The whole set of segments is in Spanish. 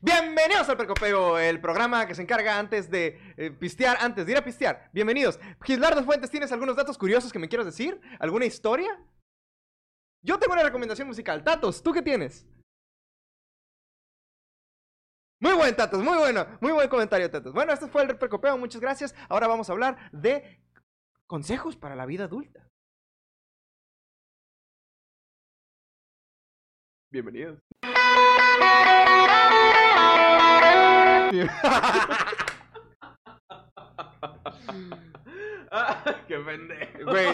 Bienvenidos al Precopeo, el programa que se encarga antes de eh, pistear, antes de ir a pistear. Bienvenidos. Gislardo Fuentes, ¿tienes algunos datos curiosos que me quieras decir? ¿Alguna historia? Yo tengo una recomendación musical. Tatos, ¿tú qué tienes? Muy buen, Tatos, muy bueno. Muy buen comentario, Tatos. Bueno, este fue el Precopeo, muchas gracias. Ahora vamos a hablar de consejos para la vida adulta. Bienvenidos. ¡Qué pendejo! Güey.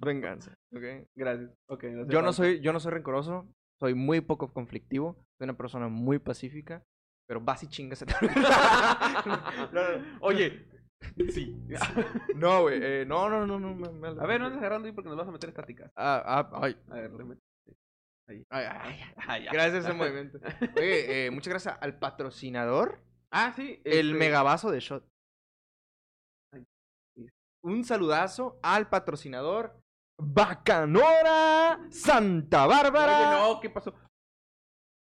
Venganza, ¿ok? Gracias. Ok, no sé Yo no soy, yo no soy rencoroso, soy muy poco conflictivo, soy una persona muy pacífica, pero vas y chingas Oye, sí. no, güey, eh, no, no, no, no, me- me- A ver, no andes agarrando ahí porque nos vas a meter estáticas. Ah, ah, ay, A ver, le meto. Ahí. ay, ay, ya. gracias a ese movimiento. Oye, eh, muchas gracias al patrocinador, Ah, sí. el este, megabazo de Shot. Un saludazo al patrocinador Bacanora Santa Bárbara. Oye, no, ¿qué pasó?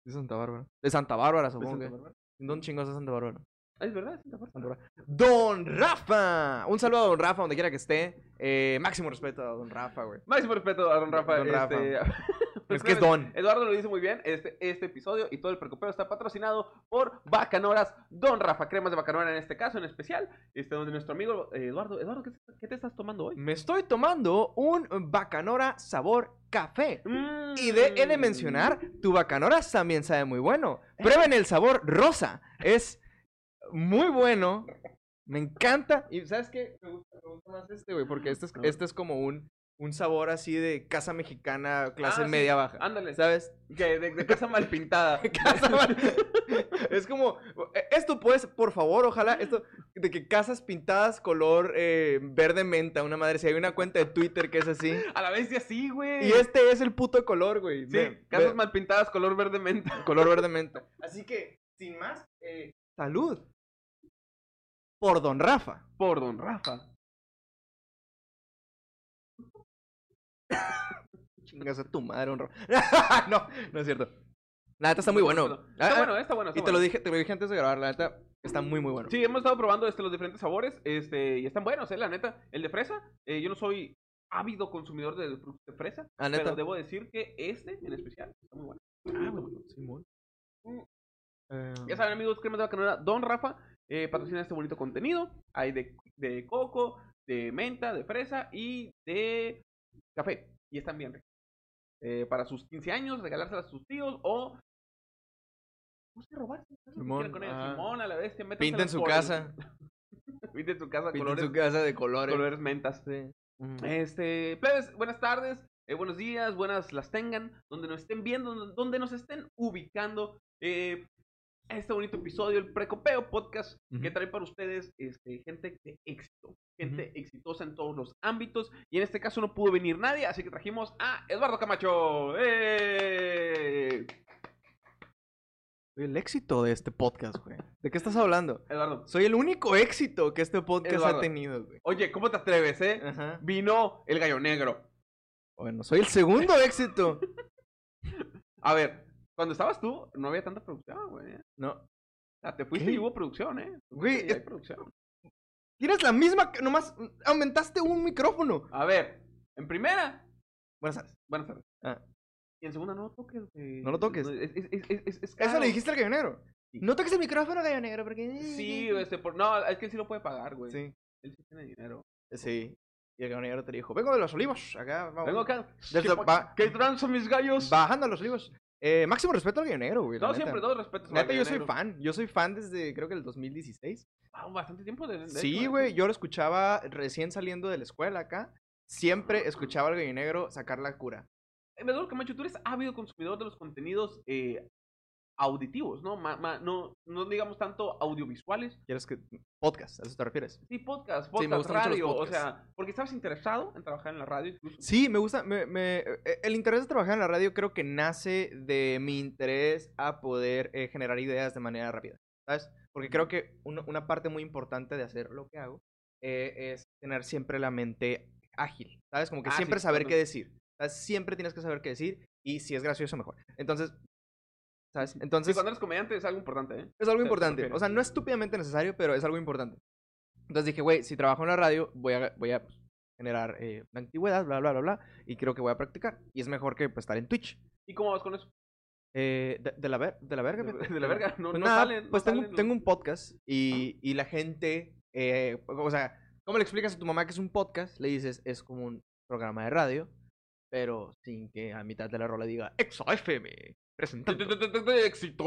De Santa Bárbara. De Santa Bárbara, ¿Ves supongo Santa que. Bárbara? ¿Dónde chingados es Santa Bárbara? Ah, es verdad, es Santa. Don Rafa. Un saludo a Don Rafa, donde quiera que esté. Eh, máximo respeto a Don Rafa, güey. Máximo respeto a don Rafa. Don Rafa. este, Es que es Don. Eduardo lo dice muy bien. Este, este episodio y todo el precopeo está patrocinado por Bacanoras Don Rafa. Cremas de Bacanora en este caso, en especial. Este, donde nuestro amigo eh, Eduardo. Eduardo, ¿qué, qué te estás tomando hoy? Me estoy tomando un Bacanora sabor café. Y de, he de Mm. mencionar, tu Bacanora también sabe muy bueno. Prueben el sabor rosa. Es muy bueno. Me encanta. Y ¿sabes qué? Me gusta, me gusta más este, güey. Porque este es, este es como un, un sabor así de casa mexicana, clase Ah, sí. media baja. Ándale. ¿Sabes? Que de, de casa mal pintada. Casa mal- es como, eh, esto pues, por favor, ojalá, esto, de que casas pintadas color eh, verde menta, una madre, si hay una cuenta de Twitter que es así. A la vez de así, güey. Y este es el puto color, güey. Sí, Ve- casas ve- mal pintadas, color verde menta. color verde menta. Así que, sin más, eh, salud. Por Don Rafa. Por don Rafa. Chingas a tu madre, Don Rafa. no, no es cierto. La neta está muy bueno. Está Ah, bueno, está bueno. Y está te lo dije, te lo dije antes de grabar, la neta está muy muy bueno. Sí, hemos estado probando este, los diferentes sabores este, y están buenos, eh, la neta. El de fresa, eh, yo no soy ávido consumidor de de fresa, pero debo decir que este en especial está muy bueno. Ah, bueno, Simón. Eh, Ya saben, amigos, cremas de bacanora, Don Rafa eh, patrocina este bonito contenido. Hay de, de coco, de menta, de fresa y de café. Y están bien ricos. Eh, para sus 15 años, regálárselas a sus tíos o. No sé, robarse. Simón, con. Simón, a la bestia. Pinten su el- casa. Pinten su casa, Pinten colores, su casa de colores. colores mentas. Sí. Este, plebes, buenas tardes, eh, buenos días, buenas las tengan, donde nos estén viendo, donde nos estén ubicando. Eh, este bonito episodio, el Precopeo Podcast, que trae para ustedes este, gente de éxito, gente exitosa en todos los ámbitos. Y en este caso no pudo venir nadie, así que trajimos a Eduardo Camacho. ¡Eh! Soy el éxito de este podcast, güey. ¿De qué estás hablando? Eduardo, Soy el único éxito que este podcast Eduardo. ha tenido, güey. oye, ¿cómo te atreves, eh? Ajá. Vino el gallo negro. Bueno, soy el segundo éxito. A ver, cuando estabas tú, no había tanta producción, güey. No. O sea, te fuiste ¿Qué? y hubo producción, ¿eh? Güey, es- producción. Tienes la misma, que nomás aumentaste un micrófono. A ver, en primera, Buenas tardes. buenas tardes. Ah. Y en segunda, no lo toques, güey. No lo toques. Es, es, es, es, es Eso le dijiste al gallo negro. Sí. No toques el micrófono, gallo negro, porque... Sí, este, por... no, es que él sí lo puede pagar, güey. Sí. Él sí tiene dinero. Sí. Y el gallo negro te dijo, vengo de los olivos, acá, vamos. Vengo acá. Desde- ¿Qué, va- ¿Qué tranza, mis gallos? Bajando a los olivos. Eh, máximo respeto al gallo negro, güey. No, siempre, todos respetos. Neta, yo soy fan. Yo soy fan desde, creo que el 2016. Wow, bastante tiempo de, de Sí, hecho, güey, yo lo escuchaba recién saliendo de la escuela acá. Siempre escuchaba al gallo negro sacar la cura. Eh, Eduardo Camacho, tú eres ávido consumidor de los contenidos eh, auditivos, ¿no? Ma- ma- no, no digamos tanto audiovisuales. ¿Quieres que podcast? ¿A eso te refieres? Sí, podcast, Sí, me podcast, gustan mucho los radio. O sea, porque estabas interesado en trabajar en la radio incluso. Sí, me gusta. Me, me- eh, el interés de trabajar en la radio creo que nace de mi interés a poder eh, generar ideas de manera rápida. ¿Sabes? Porque creo que una, una parte muy importante de hacer lo que hago eh, es tener siempre la mente ágil. ¿Sabes? Como que Ah, sí, siempre saber qué decir. ¿Sabes? Siempre tienes que saber qué decir y si es gracioso, mejor. Entonces, ¿sabes? Sí, Entonces, cuando eres comediante es algo importante, ¿eh? es algo te importante. O sea, no estúpidamente necesario, pero es algo importante. Entonces dije, güey, si trabajo en la radio, voy a, voy a generar eh, una antigüedad, bla, bla, bla, bla, y creo que voy a practicar. Y es mejor que pues, estar en Twitch. ¿Y cómo vas con eso? Eh, de, de la ver, de la verga. De, de la verga, no, Pues no nada, salen. no pues tengo, salen, no- tengo un podcast y, y la gente, eh, o sea, ¿cómo le explicas a tu mamá que es un podcast? Le dices, es como un programa de radio, pero sin que a mitad de la rola diga XFM, presentando. ¡Éxito!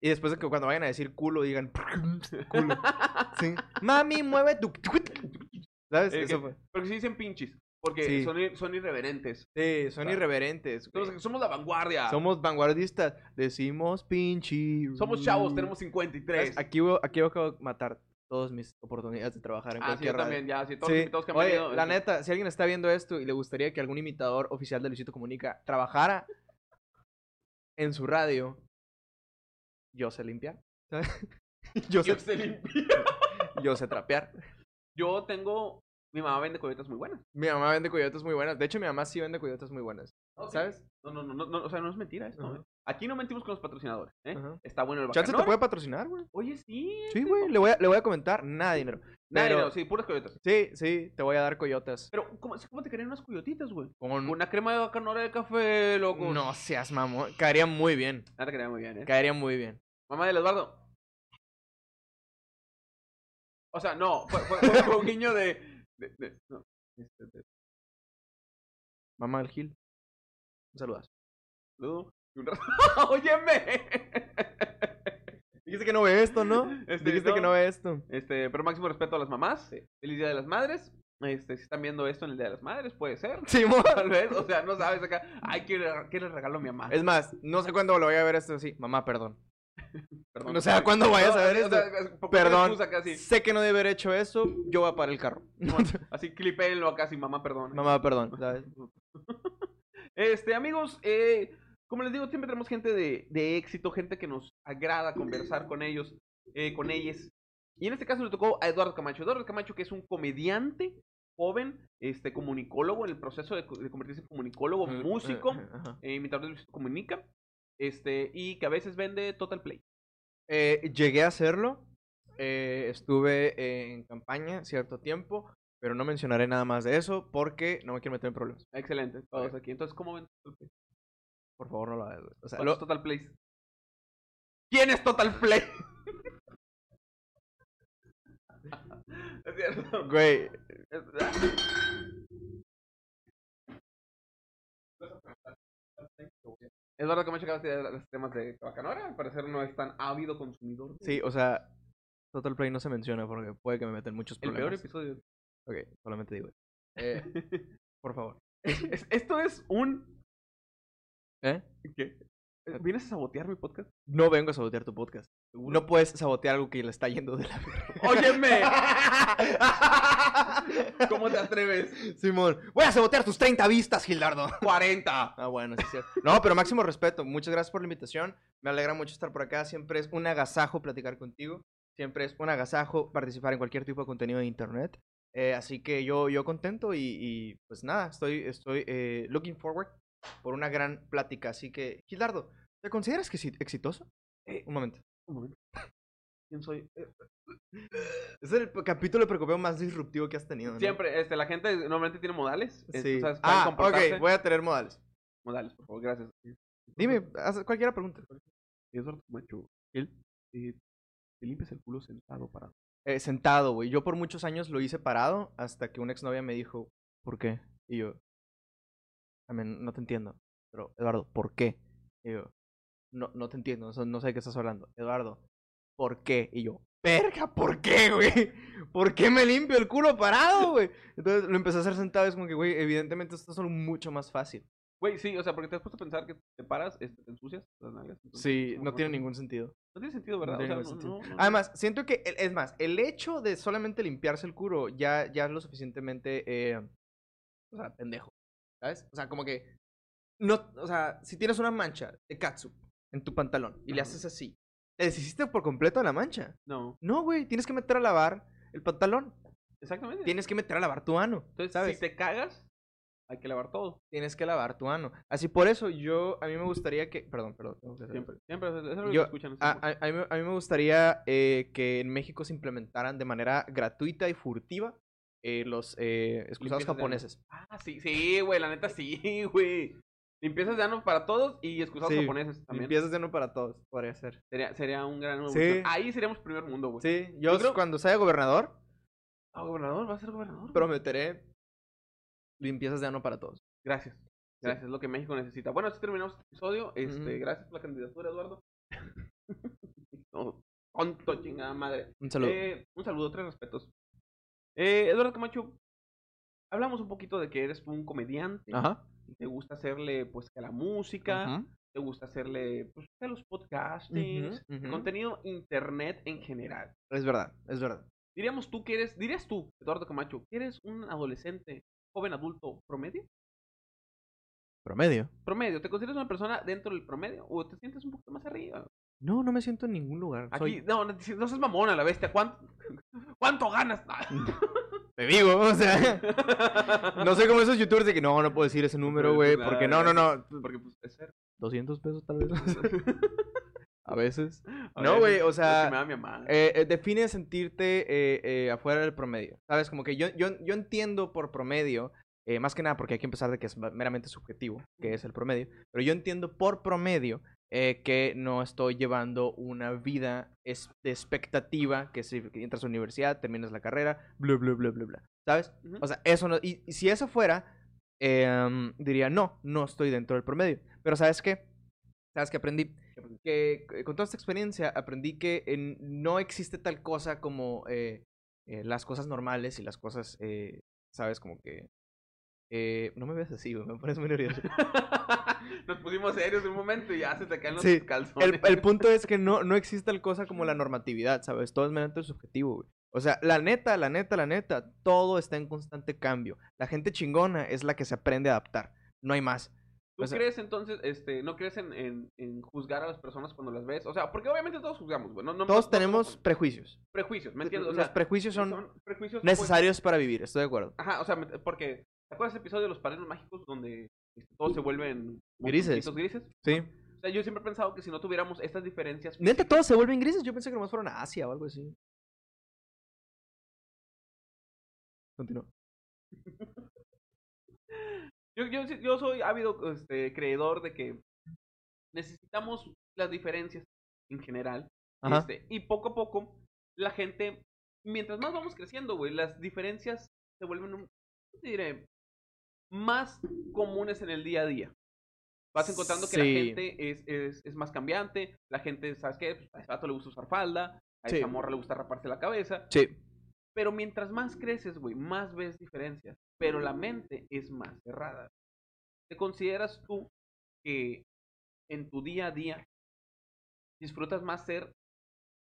Y después de que cuando vayan a decir culo digan culo. Sí. Mami, mueve tu... ¿Sabes? Eh, Eso que- fue. Porque sí dicen pinches. Porque Sí. son, ir- son irreverentes. Sí, son Claro. irreverentes. Somos, somos la vanguardia. Somos vanguardistas. Decimos pinche. Somos chavos, tenemos 53. ¿Sabes? Aquí, voy- aquí voy a matar todas mis oportunidades de trabajar en ah, sí, cualquier yo radio. también, ya. Sí, todos Sí. los invitados que han Oye, venido. la este, neta, si alguien está viendo esto y le gustaría que algún imitador oficial de Luisito Comunica trabajara en su radio, yo sé limpiar. yo, sé, Yo sé limpiar. yo sé trapear. Yo tengo. Mi mamá vende coyotas muy buenas. Mi mamá vende coyotes muy buenas. De hecho, mi mamá sí vende coyotes muy buenas. ¿Sabes? No, no, no, no, no, o sea, no es mentira esto. ¿eh? Aquí no mentimos con los patrocinadores, ¿eh? Está bueno el Chance te puede patrocinar, güey. Oye, sí. Sí, güey. Le voy, a, le voy a comentar. Nada de dinero. Nadie, Pero- no, sí, puras coyotas. Sí, sí, te voy a dar coyotas. Pero, ¿cómo, cómo te querían unas coyotitas, güey? Con... Una crema de bacanora de café, loco. No seas mamón. Caería muy bien. Te quería muy bien, ¿eh? Caería muy bien. Mamá del Eduardo. O sea, no, fue, fue- un guiño de. De- de- no, este, de- Mamá del Gil. Un saludazo. saludo ¡Óyeme! Dijiste que no ve esto, ¿no? Este, Dijiste que no ve esto. Este, pero máximo respeto a las mamás. Feliz Día de las Madres. Este, si están viendo esto en el Día de las Madres, puede ser. Simón. Tal vez, o sea, no sabes acá. Ay, ¿qué le, qué le regalo a mi mamá? Es más, no sé cuándo lo voy a ver esto así. Mamá, perdón. Perdón. o sea, ¿cuándo vayas a ver o sea, esto? Perdón. Sé que no debe haber hecho eso. Yo voy a parar el carro. Así clipéenlo acá, así, mamá, perdón. Mamá, perdón. ¿sabes? Este, amigos, eh, como les digo, siempre tenemos gente de, de éxito, gente que nos agrada conversar con ellos, eh, con ellas. Y en este caso le tocó a Eduardo Camacho. Eduardo Camacho, que es un comediante joven, este, comunicólogo, en el proceso de, co- de convertirse en comunicólogo, músico, Ajá. eh, imitador de Luisito Comunica, este, y que a veces vende Total Play. Eh, llegué a hacerlo. eh, estuve en campaña cierto tiempo. Pero no mencionaré nada más de eso porque no me quiero meter en problemas. Excelente, todos aquí. Entonces, ¿cómo ven Total Play? Por favor, no lo hagas. güey. O sea, ¿Cuál lo- Total Play? ¿Quién es Total Play? es cierto. Güey, Eduardo Camacho acaba de los temas de Bacanora. Al parecer no es tan ávido consumidor. sí, o sea, Total Play no se menciona porque puede que me meten muchos El peor problemas. episodio. Ok, solamente digo. Eh, por favor. Es- esto es un. ¿Eh? ¿Qué? ¿Vienes a sabotear mi podcast? No vengo a sabotear tu podcast. No puedes sabotear algo que le está yendo de la ¡Óyeme! ¿Cómo te atreves? Simón, voy a sabotear tus 30 vistas, Gildardo. 40. Ah, bueno, sí, sí. No, pero máximo respeto. Muchas gracias por la invitación. Me alegra mucho estar por acá. Siempre es un agasajo platicar contigo. Siempre es un agasajo participar en cualquier tipo de contenido de internet. Eh, así que yo, yo contento y, y, pues nada, estoy, estoy eh, looking forward por una gran plática. Así que, Gildardo, ¿te consideras que exi- exitoso? Eh, Un momento. Un momento. ¿Quién soy? Es el capítulo de precopeo más disruptivo que has tenido. ¿no? Siempre, este, la gente normalmente tiene modales. Sí. ¿sabes? Ah, ok, voy a tener modales. Modales, por favor, gracias. Dime, haz cualquier pregunta. Eduardo Camacho. ¿El? Eh, te limpias el culo sentado para. Eh, sentado, güey. Yo por muchos años lo hice parado hasta que una exnovia me dijo, ¿por qué? Y yo, I mean, no te entiendo. Pero, Eduardo, ¿por qué? Y yo, no, no te entiendo, no sé de qué estás hablando. Eduardo, ¿por qué? Y yo, verga, ¿por qué, güey? ¿Por qué me limpio el culo parado, güey? Entonces lo empecé a hacer sentado, es como que, güey, evidentemente esto es mucho más fácil. Güey, sí, o sea, porque te has puesto a pensar que te paras, este, te ensucias las nalgas. entonces, Sí, no tiene ningún sentido. No tiene sentido, ¿verdad? No tiene o sea, ningún no, sentido. no, no, Además, siento que, es más, el hecho de solamente limpiarse el culo ya, ya es lo suficientemente, eh, o sea, pendejo, ¿sabes? O sea, como que, no, o sea, si tienes una mancha de katsu en tu pantalón y le haces así, ¿te deshiciste por completo de la mancha? No, No, güey, tienes que meter a lavar el pantalón, exactamente. tienes que meter a lavar tu ano, Entonces, ¿sabes? si te cagas, hay que lavar todo. tienes que lavar tu ano. Así por eso yo, a mí me gustaría que, perdón, perdón. Siempre, siempre, eso es lo que Yo- escuchan. A, a- a mí, me- a mí me gustaría eh, que en México se implementaran de manera gratuita y furtiva eh, los eh, excusados japoneses. Ah, sí, sí, güey, la neta sí, güey. Limpiezas de ano para todos y excusados Sí, japoneses también. Limpiezas de ano para todos, podría ser. Sería, sería un gran Sí. evolución. Ahí seríamos primer mundo, güey. Sí, yo, Yo creo- cuando sea gobernador, Ah, gobernador, va a ser gobernador. prometeré limpiezas de ano para todos. Gracias. Gracias, es lo que México necesita. Bueno, así terminamos este episodio. Este. Gracias por la candidatura, Eduardo. no, tonto, chingada madre. Un saludo. Eh, un saludo, tres respetos. Eh, Eduardo Camacho, hablamos un poquito de que eres un comediante. Ajá. Te gusta hacerle, pues, que a la música. Te gusta hacerle, pues, a los podcastings. Ujú. Contenido internet en general. Es verdad, es verdad. Diríamos tú que eres, dirías tú, Eduardo Camacho, que eres un adolescente, joven adulto promedio. Promedio. Promedio, ¿te consideras una persona dentro del promedio o te sientes un poquito más arriba? No, no me siento en ningún lugar. Aquí, Soy... no, no, no seas mamona la bestia, ¿cuánto, cuánto ganas? Te digo, o sea, no sé cómo esos youtubers de que no, no puedo decir ese número, güey, porque no, no, no, Porque pues es ser. 200 pesos tal vez. A veces. A No, güey, o sea, me da mi mamá. Eh, eh, define sentirte eh, eh, afuera del promedio. ¿Sabes? Como que yo, yo, yo entiendo por promedio, eh, más que nada porque hay que empezar de que es meramente subjetivo, que es el promedio, pero yo entiendo por promedio eh, que no estoy llevando una vida es- de expectativa, que si entras a la universidad, terminas la carrera, bla, bla, bla, bla, bla. ¿Sabes? O sea, eso no. Y, y si eso fuera, em, diría, no, no estoy dentro del promedio. Pero ¿sabes qué? ¿Sabes qué aprendí? Que eh, con toda esta experiencia aprendí que en- no existe tal cosa como eh, las cosas normales y las cosas, ¿sabes? Como que... eh, no me veas así, güey, me pones muy nervioso. Nos pusimos serios un momento y ya se te caen los Sí, calzones. El, el punto es que no, no existe tal cosa como la normatividad, ¿sabes? Todo es meramente subjetivo, güey. O sea, la neta, la neta, la neta, todo está en constante cambio. La gente chingona es la que se aprende a adaptar. No hay más. ¿Tú o sea- crees entonces, este, no crees en, en, en juzgar a las personas cuando las ves? O sea, porque obviamente todos juzgamos, güey. No, no- Todos no- tenemos prejuicios. prejuicios, ¿me entiendes? O Los sea, prejuicios son prejuicios pues, necesarios para vivir, estoy de acuerdo. Ajá, o sea, porque ¿te acuerdas ese episodio de los padrinos mágicos donde este, todos se vuelven Grises. grises? Sí. O sea, yo siempre he pensado que si no tuviéramos estas diferencias Neta, todos se vuelven grises. Yo pensé que nomás fueron a Asia o algo así. Continúa. Yo, yo, yo soy ávido este, creedor de que necesitamos las diferencias en general. Ajá. Este, y poco a poco, la gente, mientras más vamos creciendo, güey, las diferencias se vuelven, un, ¿cómo te diré? Más comunes en el día a día. Vas encontrando que la gente es, es, es más cambiante, la gente, ¿sabes qué? Pues, a ese vato le gusta usar falda, a Sí. esa morra le gusta raparse la cabeza. Sí. Pero mientras más creces, güey, más ves diferencias. Pero la mente es más cerrada. ¿Te consideras tú que en tu día a día disfrutas más ser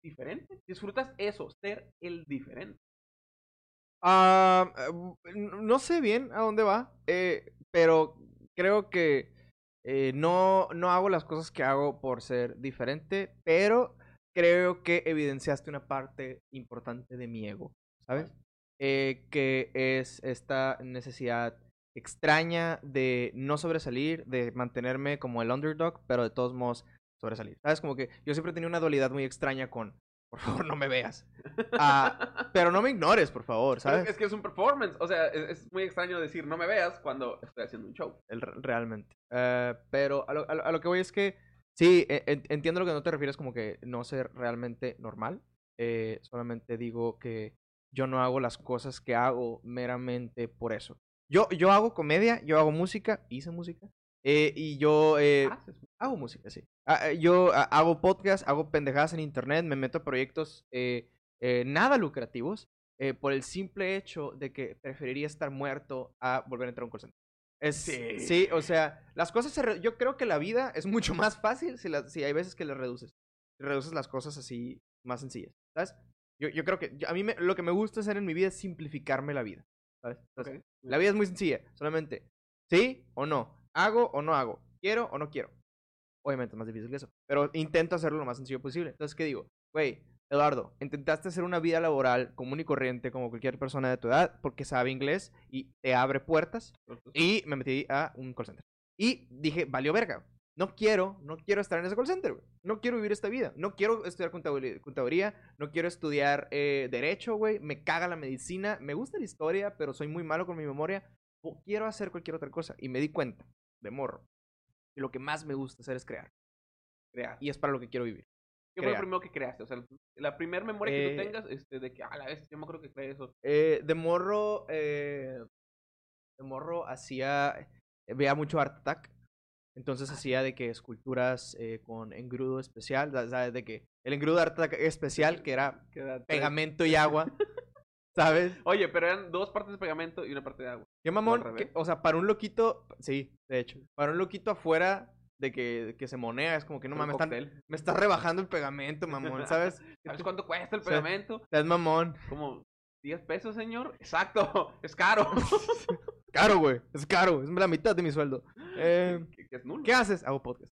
diferente? ¿Disfrutas eso, ser el diferente? Ah, n- no sé bien a dónde va, eh, pero creo que eh, no, no hago las cosas que hago por ser diferente, pero creo que evidenciaste una parte importante de mi ego, ¿sabes? Eh, que es esta necesidad extraña de no sobresalir, de mantenerme como el underdog, pero de todos modos sobresalir. ¿Sabes? Como que yo siempre tenido una dualidad muy extraña con, por favor, no me veas. Ah, pero no me ignores, por favor, Pero ¿sabes? es que es un performance. O sea, es, es muy extraño decir no me veas cuando estoy haciendo un show. El- realmente. Eh, pero a lo, a que voy es que sí, e- en- entiendo lo que no te refieres como que no ser realmente normal. Eh, solamente digo que yo no hago las cosas que hago meramente por eso. Yo, yo hago comedia, yo hago música, hice música, eh, y yo eh, Haces. Hago música, sí. Ah, eh, yo ah, hago podcast, hago pendejadas en internet, me meto a proyectos eh, eh, nada lucrativos eh, por el simple hecho de que preferiría estar muerto a volver a entrar a un call center. Es, Sí. sí. o sea, las cosas se re- yo creo que la vida es mucho más fácil si, la- si hay veces que le reduces. Reduces las cosas así más sencillas, ¿sabes? Yo, yo creo que yo- a mí me- lo que me gusta hacer en mi vida es simplificarme la vida, ¿sabes? Entonces, Ok. la vida es muy sencilla, solamente sí o no, hago o no hago, quiero o no quiero. Obviamente es más difícil que eso, pero intento hacerlo lo más sencillo posible. Entonces, ¿qué digo? Güey, Eduardo, intentaste hacer una vida laboral común y corriente como cualquier persona de tu edad porque sabe inglés y te abre puertas. Y me metí a un call center. Y dije, valió verga. No quiero, no quiero estar en ese call center, güey. No quiero vivir esta vida. No quiero estudiar contaduría. No quiero estudiar eh, derecho, güey. Me caga la medicina. Me gusta la historia, pero soy muy malo con mi memoria. O quiero hacer cualquier otra cosa. Y me di cuenta, de morro, que lo que más me gusta hacer es crear. Crear. Y es para lo que quiero vivir. ¿Qué fue lo crear. primero que creaste? O sea, la primera memoria que tú Eh, tengas, este, de que, a la vez, yo me acuerdo que creé eso. Eh, de morro, eh, de morro hacía, veía mucho Art Attack. Entonces hacía de que esculturas eh, con engrudo especial, ¿sabes? De que el engrudo de Art Attack especial, que era pegamento y agua, ¿sabes? Oye, pero eran dos partes de pegamento y una parte de agua. Qué mamón, que- o sea, para un loquito, sí, de hecho, para un loquito afuera de que, que se monea, es como que no mames, me estás rebajando el pegamento, mamón, ¿sabes? ¿Sabes cuánto cuesta el pegamento? Es mamón. Como 10 pesos, señor. Exacto, es caro. Caro, güey, es caro, es la mitad de mi sueldo. Eh, que, que es. ¿Qué haces? Hago podcast.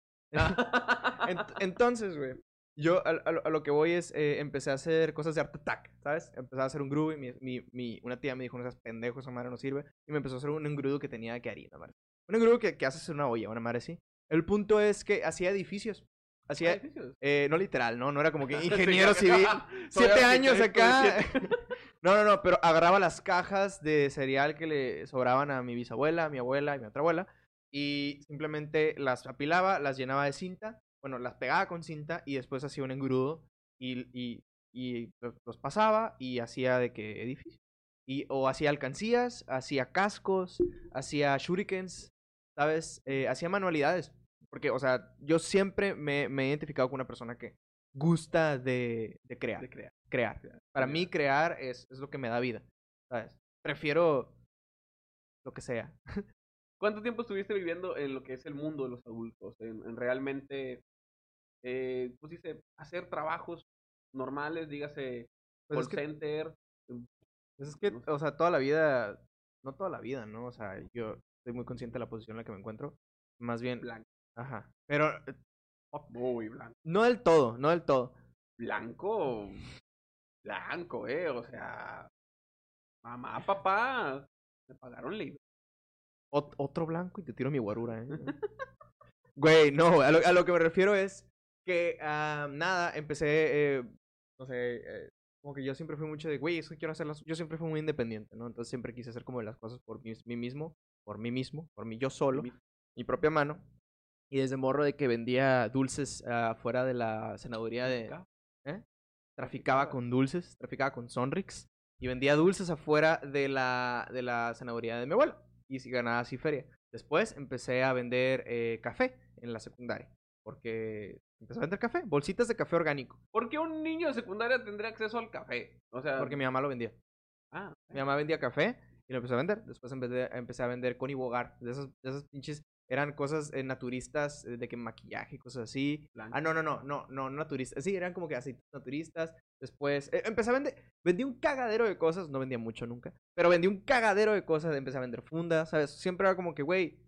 Ent- entonces, güey, yo a, a lo- a lo que voy es, eh, empecé a hacer cosas de art attack, ¿sabes? Empecé a hacer un groove y mi, mi, mi- una tía me dijo, no seas pendejo, esa madre no sirve. Y me empezó a hacer un engrudo que tenía que harina, madre. Un engrudo que, que haces en una olla, una madre así. El punto es que hacía edificios. Hacía, Edificios. eh, no literal, ¿no? No era como que ingeniero civil. Siete años acá. No, no, no, pero agarraba las cajas de cereal que le sobraban a mi bisabuela, a mi abuela y mi otra abuela. Y simplemente las apilaba, las llenaba de cinta. Bueno, las pegaba con cinta y después hacía un engrudo y, y, y los- pasaba y hacía de que edificio. Y, o hacía alcancías, hacía cascos, hacía shurikens, ¿sabes? Eh, hacía manualidades. Porque, o sea, yo siempre me, me he identificado con una persona que gusta de, de crear De crear. crear. Para mí crear es, es lo que me da vida, ¿sabes? Prefiero lo que sea. ¿Cuánto tiempo estuviste viviendo en lo que es el mundo de los adultos? En, en realmente, eh, pues dice, hacer trabajos normales, dígase, Pues call es que, center. pues es que, no sé. o sea, toda la vida, no toda la vida, ¿no? O sea, yo estoy muy consciente de la posición en la que me encuentro. Más bien, Blanco. ajá. Pero eh, Muy blanco. no del todo, no del todo. Blanco. Blanco, eh. O sea, mamá, papá, me pagaron libre. Ot- otro blanco y te tiro mi guarura, ¿eh? Güey, no, a lo, a lo que me refiero es que, ah, nada, empecé, eh, no sé, eh, como que yo siempre fui mucho de, güey, eso quiero hacerlas, yo siempre fui muy independiente, ¿no? Entonces siempre quise hacer como las cosas por mí, mí mismo, por mí mismo, por mí yo solo, Mi- mi propia mano. Y desde morro de que vendía dulces afuera de la senaduría de... ¿eh? Traficaba con dulces, traficaba con Sonrix y vendía dulces afuera de la, de la senaduría de mi abuela. Y si ganaba así feria. Después empecé a vender eh, café en la secundaria. Porque empecé a vender café, bolsitas de café orgánico. ¿Por qué un niño de secundaria tendría acceso al café? O sea, Porque mi mamá lo vendía. ah, Mi mamá vendía café y lo empecé a vender. Después empecé, empecé a vender con Bogar. De esas, de esas pinches. Eran cosas eh, naturistas, eh, de que maquillaje y cosas así. blanco. Ah, no, no, no, no, no, naturistas. Sí, eran como que aceites naturistas. Después, eh, empecé a vender, vendí un cagadero de cosas, no vendía mucho nunca, pero vendí un cagadero de cosas, empecé a vender fundas, ¿sabes? Siempre era como que, güey,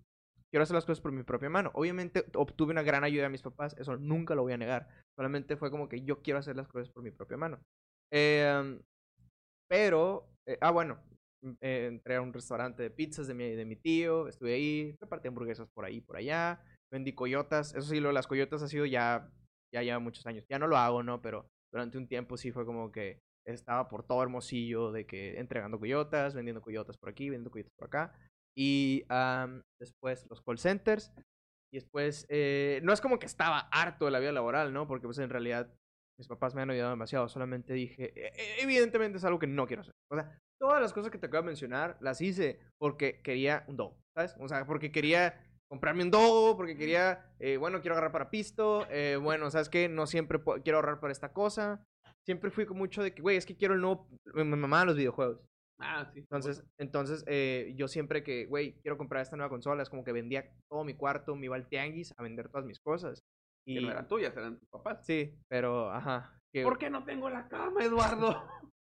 quiero hacer las cosas por mi propia mano. Obviamente obtuve una gran ayuda de mis papás, eso nunca lo voy a negar. Solamente fue como que yo quiero hacer las cosas por mi propia mano. Eh, pero, eh, ah, bueno, mm, eh, entré a un restaurante de pizzas de mi, de mi tío, estuve ahí, repartí hamburguesas por ahí, por allá, vendí coyotas, eso sí, lo de las coyotas ha sido ya, ya lleva muchos años, ya no lo hago, ¿no? Pero durante un tiempo sí fue como que estaba por todo Hermosillo de que entregando coyotas, vendiendo coyotas por aquí, vendiendo coyotas por acá, y am, después los call centers, y después, eh, no es como que estaba harto de la vida laboral, ¿no? Porque pues en realidad mis papás me han ayudado demasiado. Solamente dije, "E- e- evidentemente es algo que no quiero hacer. O sea, todas las cosas que te acabo de mencionar las hice porque quería un dogo, ¿sabes? O sea, porque quería comprarme un dogo, porque quería, eh, bueno, quiero agarrar para pisto, eh, bueno, ¿sabes qué? No siempre quiero ahorrar para esta cosa. Siempre fui con mucho de que, güey, es que quiero el nuevo, mi mamá los videojuegos. Ah, sí. Entonces, entonces eh, yo siempre que, güey, quiero comprar esta nueva consola, es como que vendía todo mi cuarto, me iba al tianguis a vender todas mis cosas. que Y, no eran tuyas, eran tus papás. Sí, pero, ajá. Que ¿Por qué no tengo la cama, Eduardo?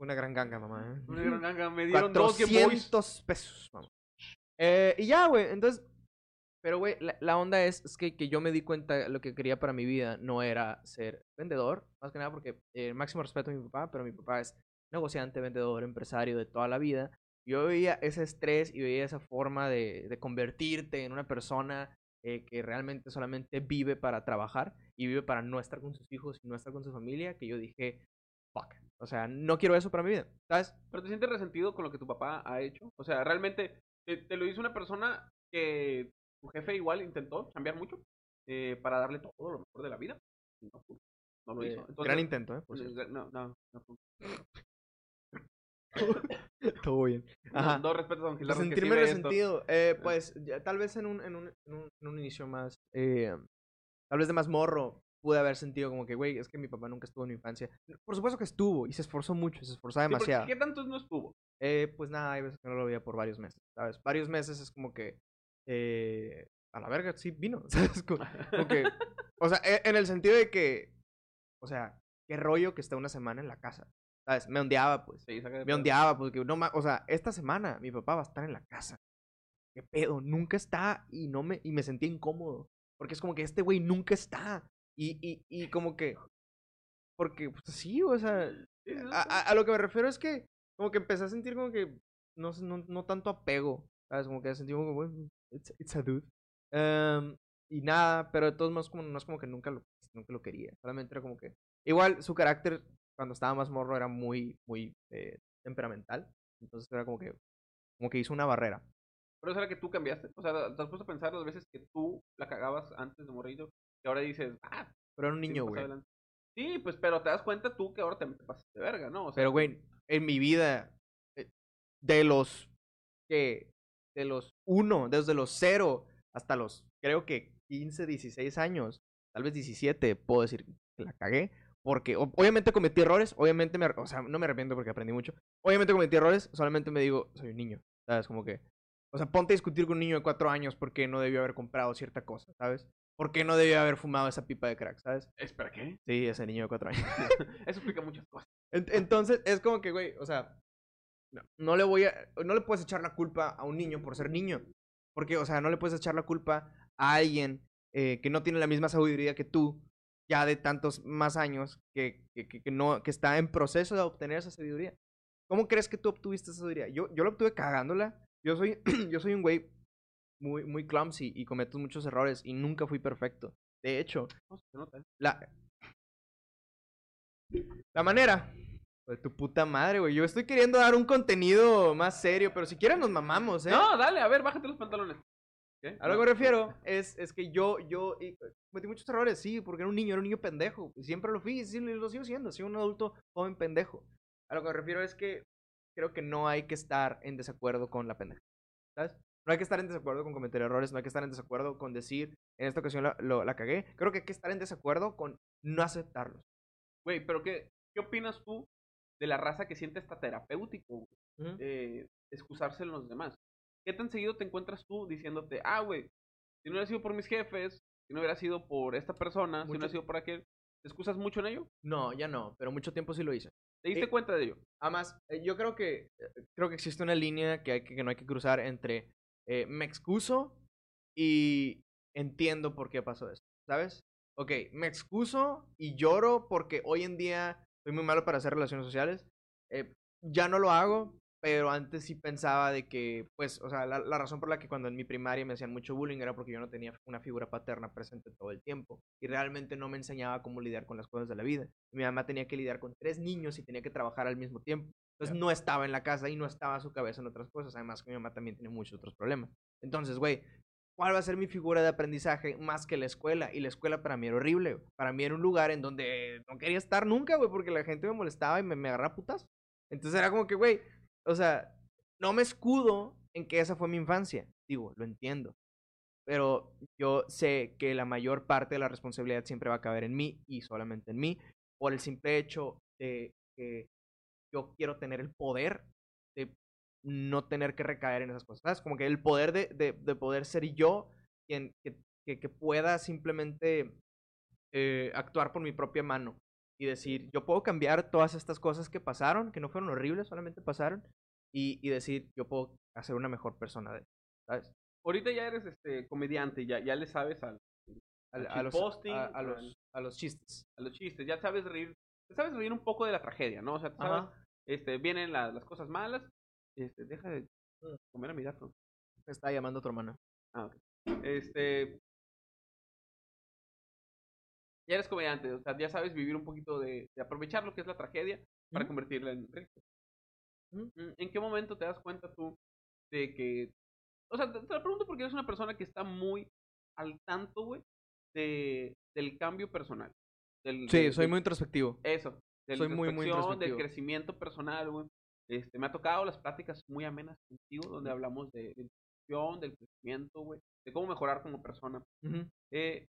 Una gran ganga, mamá. ¿eh? Me dieron, ganga, me dieron dos Game Boys. 400 pesos, mamá. Eh, y ya, güey, entonces Pero, güey, la, la onda es, es que, que yo me di cuenta lo que quería para mi vida no era ser vendedor, más que nada porque eh, máximo respeto a mi papá, pero mi papá es negociante, vendedor, empresario de toda la vida. Yo veía ese estrés y veía esa forma de, de convertirte en una persona eh, que realmente solamente vive para trabajar y vive para no estar con sus hijos y no estar con su familia, que yo dije, fuck. O sea, no quiero eso para mi vida, ¿sabes? Pero te sientes resentido con lo que tu papá ha hecho. O sea, realmente te, te lo hizo una persona que tu jefe igual intentó cambiar mucho eh, para darle todo lo mejor de la vida. No, lo Eh, hizo. gran intento, ¿eh? Por cierto. no, no, no. Todo bien. Ajá. No, no respeto a Don Gilardo que sí sentirme ve esto. resentido. Eh, pues ya, tal vez en un, en un, en un, en un inicio más. eh, tal vez de más morro. Pude haber sentido como que, güey, es que mi papá nunca estuvo en mi infancia. Por supuesto que estuvo y se esforzó mucho, se esforzaba Sí, demasiado. ¿Qué tanto no estuvo? Eh, pues nada, hay veces que no lo veía por varios meses, ¿sabes? Varios meses es como que. eh, a la verga, sí vino, ¿sabes? Como, como que. O sea, e- en el sentido de que. O sea, qué rollo que está una semana en la casa, ¿sabes? Me ondeaba, pues. Sí, Me ondeaba, porque no ma- O sea, esta semana mi papá va a estar en la casa. ¿Qué pedo? Nunca está y no me. Y me sentía incómodo. Porque es como que este güey nunca está. Y, y, y como que. Porque, pues sí, o sea. A, a- a lo que me refiero es que. Como que empecé a sentir como que. No, no, no tanto apego. ¿Sabes? Como que sentí como. Bueno, it's, it's a dude. Em, y nada, pero de todos modos, como, no es como que nunca lo, nunca lo quería. Solamente era como que. Igual su carácter, cuando estaba más morro, era muy, muy eh, temperamental. Entonces era como que. Como que hizo una barrera. Pero eso era que tú cambiaste. O sea, te has puesto a pensar las veces que tú la cagabas antes de morrillo y ahora dices, ah, Pero era un niño, güey. Sí, pues, pero te das cuenta tú que ahora te, te pasas de verga, ¿no? O sea, Pero, güey, en mi vida, eh, de los que, de los uno, desde los cero hasta los, creo que 15, 16 años, tal vez 17, puedo decir que la cagué. Porque obviamente cometí errores, obviamente me, o sea, no me arrepiento porque aprendí mucho. Obviamente cometí errores, solamente me digo, soy un niño, ¿sabes? Como que, o sea, ponte a discutir con un niño de cuatro años porque no debió haber comprado cierta cosa, ¿sabes? ¿Por qué no debió haber fumado esa pipa de crack, ¿sabes? ¿Espera qué? Sí, ese niño de cuatro años. Eso explica muchas cosas. Ent- Entonces, es como que, güey, o sea, no, no le voy a, no le puedes echar la culpa a un niño por ser niño. Porque, o sea, no le puedes echar la culpa a alguien eh, que no tiene la misma sabiduría que tú, ya de tantos más años, que, que, no, que está en proceso de obtener esa sabiduría. ¿Cómo crees que tú obtuviste esa sabiduría? Yo, yo la obtuve cagándola. Yo soy, yo soy un güey muy, muy clumsy y cometo muchos errores y nunca fui perfecto. De hecho, nota, ¿eh? la, la manera. De tu puta madre, güey. Yo estoy queriendo dar un contenido más serio, pero si quieren nos mamamos, ¿eh? No, dale, a ver, bájate los pantalones. ¿Qué? A lo que me refiero es, es que yo, yo y, cometí muchos errores, sí, porque era un niño, era un niño pendejo. y Siempre lo fui y sí, lo sigo siendo. Soy un adulto joven pendejo. A lo que me refiero es que creo que no hay que estar en desacuerdo con la pendeja. ¿Sabes? No hay que estar en desacuerdo con cometer errores, no hay que estar en desacuerdo con decir, en esta ocasión la, lo- la cagué. Creo que hay que estar en desacuerdo con no aceptarlos. Güey, pero qué, ¿qué opinas tú de la raza que siente hasta terapéutico? Ujú. eh, excusarse en los demás. ¿Qué tan seguido te encuentras tú diciéndote, ah, güey, si no hubiera sido por mis jefes, si no hubiera sido por esta persona, si no hubiera sido por aquel, ¿te excusas mucho en ello? No, ya no, pero mucho tiempo sí lo hice. ¿Te diste Eh, cuenta de ello? Además, eh, yo creo que eh, creo que existe una línea que, hay que, que no hay que cruzar entre eh, me excuso y entiendo por qué pasó esto, ¿sabes? Ok, me excuso y lloro porque hoy en día soy muy malo para hacer relaciones sociales. Ya no lo hago, pero antes sí pensaba de que, pues, o sea, la, la razón por la que cuando en mi primaria me hacían mucho bullying era porque yo no tenía una figura paterna presente todo el tiempo y realmente no me enseñaba cómo lidiar con las cosas de la vida. Mi mamá tenía que lidiar con tres niños y tenía que trabajar al mismo tiempo. Entonces no estaba en la casa y no estaba su cabeza en otras cosas. Además que mi mamá también tiene muchos otros problemas. Entonces, güey, ¿cuál va a ser mi figura de aprendizaje más que la escuela? Y la escuela para mí era horrible. güey. Para mí era un lugar en donde no quería estar nunca, güey, porque la gente me molestaba y me, me agarraba putas. Entonces era como que, güey, o sea, no me escudo en que esa fue mi infancia. Digo, lo entiendo. Pero yo sé que la mayor parte de la responsabilidad siempre va a caber en mí y solamente en mí, por el simple hecho de que yo quiero tener el poder de no tener que recaer en esas cosas. Como que el poder de, de, de poder ser yo quien que pueda simplemente eh, actuar por mi propia mano y decir, yo puedo cambiar todas estas cosas que pasaron, que no fueron horribles, solamente pasaron, y, y decir, yo puedo hacer una mejor persona de ¿sabes? ahorita ya eres este comediante, ya, ya le sabes al, Al- al a, los, shitposting, a, a los, a los chistes. a los chistes, ya sabes reír, sabes reír un poco de la tragedia, ¿no? O sea, sabes, Ajá. este, vienen la- las cosas malas, este, deja de comer a mi gato. Me está llamando tu hermana. Ah, ok. Este. Ya eres comediante, o sea, ya sabes vivir un poquito de, de aprovechar lo que es la tragedia para Ujú. convertirla en. Ujú. Mm, ¿En qué momento te das cuenta tú de que. O sea, te, te lo pregunto porque eres una persona que está muy al tanto, güey, de, del cambio personal. Del, Sí, del- soy del- muy introspectivo. Eso. De soy la muy, muy introspección, del introspectivo. crecimiento personal, güey. Este, me ha tocado las pláticas muy amenas contigo, donde hablamos de, de introspección, del crecimiento, güey, de cómo mejorar como persona. Ujú. Eh,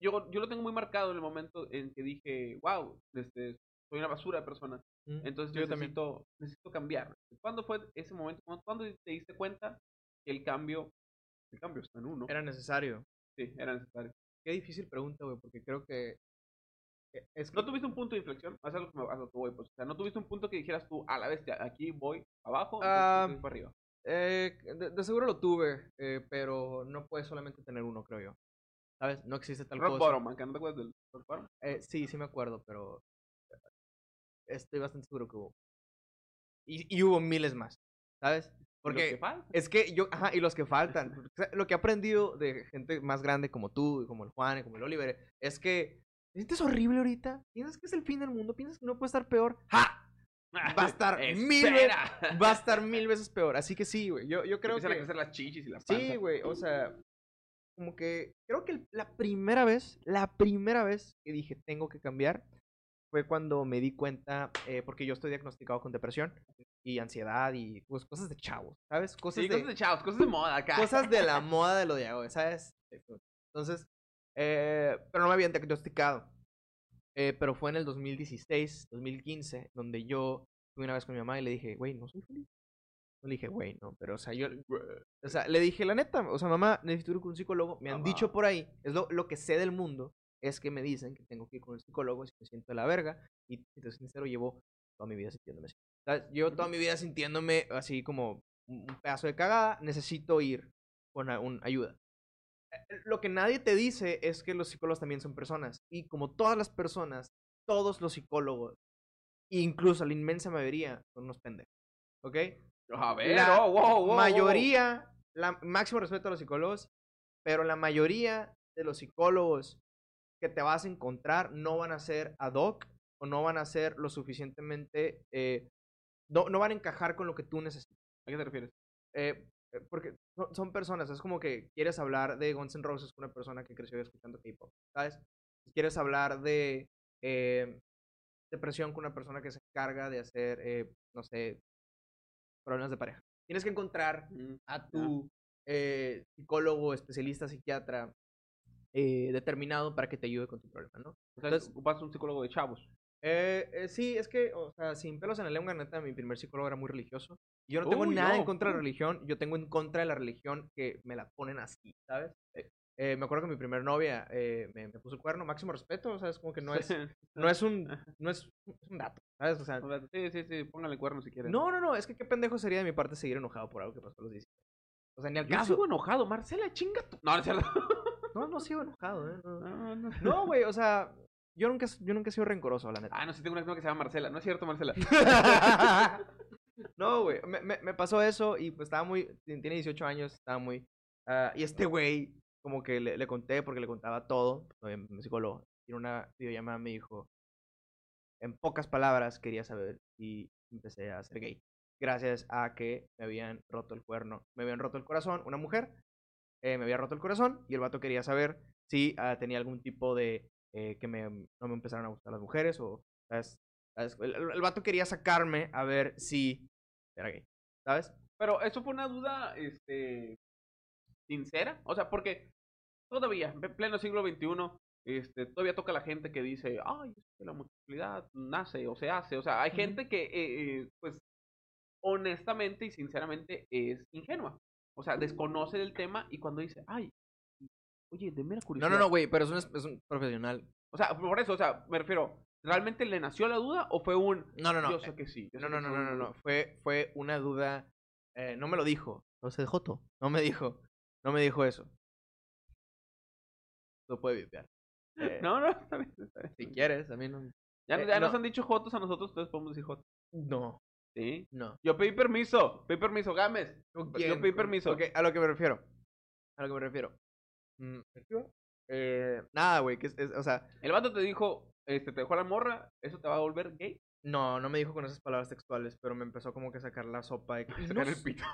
yo, yo lo tengo muy marcado en el momento en que dije, wow, este, soy una basura de persona. Ujú. Entonces Yo también. necesito, necesito cambiar. ¿Cuándo fue ese momento? ¿Cuándo, te diste cuenta que el cambio, el cambio está en uno? Era necesario. Sí, era necesario. Qué difícil pregunta, güey, porque creo que. que Es que ¿No tuviste un punto de inflexión? Haz lo que, me- a lo que voy, pues. O sea, ¿no tuviste un punto que dijeras tú, a la bestia, aquí voy abajo, Ah, voy para arriba? Eh, de, de seguro lo tuve, eh, pero no puedes solamente tener uno, creo yo. ¿Sabes? No existe tal Rock cosa. bottom, man, ¿que no te acuerdas del rock bottom? Eh, sí, sí me acuerdo, pero estoy bastante seguro que hubo. Y, y hubo miles más, ¿sabes? Que Porque falta. es que yo, ajá, y los que faltan. Lo que he aprendido de gente más grande como tú, como el Juan, y como el Oliver, es que te sientes horrible ahorita. Piensas que es el fin del mundo, piensas que no puede estar peor. ¡Ja! Va a estar mil Espera. Va a estar mil veces peor. Así que sí, güey. Yo, yo creo Empiezan a que. crecer las chichis y la panza. Sí, güey, o sea, como que creo que la primera vez, la primera vez que dije tengo que cambiar fue cuando me di cuenta, eh, porque yo estoy diagnosticado con depresión y ansiedad y pues cosas de chavos, ¿sabes? Cosas, Sí, de, cosas de chavos, cosas de moda acá. cosas de la moda de lo de ahora, ¿sabes? Entonces, eh, pero no me habían diagnosticado. Eh, pero fue en el 2016, 2015, donde yo fui una vez con mi mamá y le dije, güey, no soy feliz. No le dije, güey, no, pero o sea, yo, o sea, le dije la neta, o sea, mamá, necesito ir con un psicólogo. Me han Mamá. dicho por ahí, es lo, lo que sé del mundo, es que me dicen que tengo que ir con el psicólogo si me siento de la verga. Y si te soy sincero, llevo toda mi vida sintiéndome así. ¿Sabes? Llevo toda mi vida sintiéndome así como un un pedazo de cagada. Necesito ir con un, ayuda. Eh, Lo que nadie te dice es que los psicólogos también son personas. Y como todas las personas, todos los psicólogos, incluso la inmensa mayoría, son unos pendejos. ¿Ok? A ver, La oh, wow, wow, wow. mayoría, la máximo respeto a los psicólogos, pero la mayoría de los psicólogos que te vas a encontrar no van a ser ad hoc o no van a ser lo suficientemente, eh, no, no van a encajar con lo que tú necesitas. ¿A qué te refieres? Eh, eh, porque son, son personas, es como que quieres hablar de Guns N' Roses con una persona que creció escuchando K-pop, ¿sabes? Quieres hablar de eh, depresión con una persona que se encarga de hacer, eh, no sé, problemas de pareja. Tienes que encontrar a tu eh, psicólogo, especialista, psiquiatra eh, determinado para que te ayude con tu problema, ¿no? O sea, Entonces- ocupas un psicólogo de chavos. Eh, eh, sí, es que, o sea, sin pelos en la lengua, neta, mi primer psicólogo era muy religioso. Yo no tengo Uy, nada en contra de la religión, yo tengo en contra de la religión que me la ponen así, ¿sabes? Eh, eh, me acuerdo que mi primer novia eh, me, me puso el cuerno, máximo respeto, o sea, es como que no es, no es un, no es, es un dato, ¿sabes? O sea, sí, sí, sí, póngale cuerno si quieren. no, no, no, es que qué pendejo sería de mi parte seguir enojado por algo que pasó a los 17. O sea, ni al Yo caso. sigo enojado, Marcela, chinga tu... No, no es cierto. No, no sigo enojado, ¿eh? No, No, no. No, güey, o sea, yo nunca, yo nunca he sido rencoroso, la neta. Ah, no, sí tengo una que se llama Marcela. No es cierto, Marcela. no, güey, me, me, me pasó eso y pues estaba muy, tiene 18 años, estaba muy... ah, y este güey, como que le, conté porque le contaba todo, pues, mi psicólogo, una videollamada, me dijo, en pocas palabras quería saber si empecé a ser gay. Gracias a que me habían roto el cuerno, me habían roto el corazón, una mujer, eh, me había roto el corazón y el vato quería saber si ah, tenía algún tipo de... eh, que me, no me empezaron a gustar las mujeres o... el- el vato quería sacarme a ver si era gay, ¿sabes? Pero eso fue una duda, este, sincera. O sea, porque todavía, en pleno siglo XXI, este, todavía toca la gente que dice, ay, es que la homosexualidad nace o se hace. O sea, hay gente que, eh, eh, pues, honestamente y sinceramente es ingenua. O sea, desconoce del tema y cuando dice, ay, oye, de mera No, curiosidad. no, no, güey, pero es un, es un profesional. O sea, por eso, o sea, me refiero, ¿realmente le nació la duda o fue un, No, no, no. yo eh, sé que sí? No, sé no, que no, no, no, no. Fue, fue una duda. eh, no me lo dijo. No se dejó todo. No me dijo. No me dijo eso. Lo puede vipear. Eh, No, no, está bien, está bien. Si quieres, a mí no. Ya, Eh, ya nos no. han dicho jotos a nosotros, entonces podemos decir jotos. No, Sí. no. Yo pedí permiso, pedí permiso, Gámez. ¿Con Yo pedí permiso. Ok, a lo que me refiero. A lo que me refiero. Mm, Eh, nada, güey, que es, es- o sea, El vato te dijo, este, te dejó la morra, eso te va a volver gay. no, no me dijo con esas palabras textuales, pero me empezó como que a sacar la sopa de que, ¿y no, Sacar el pito.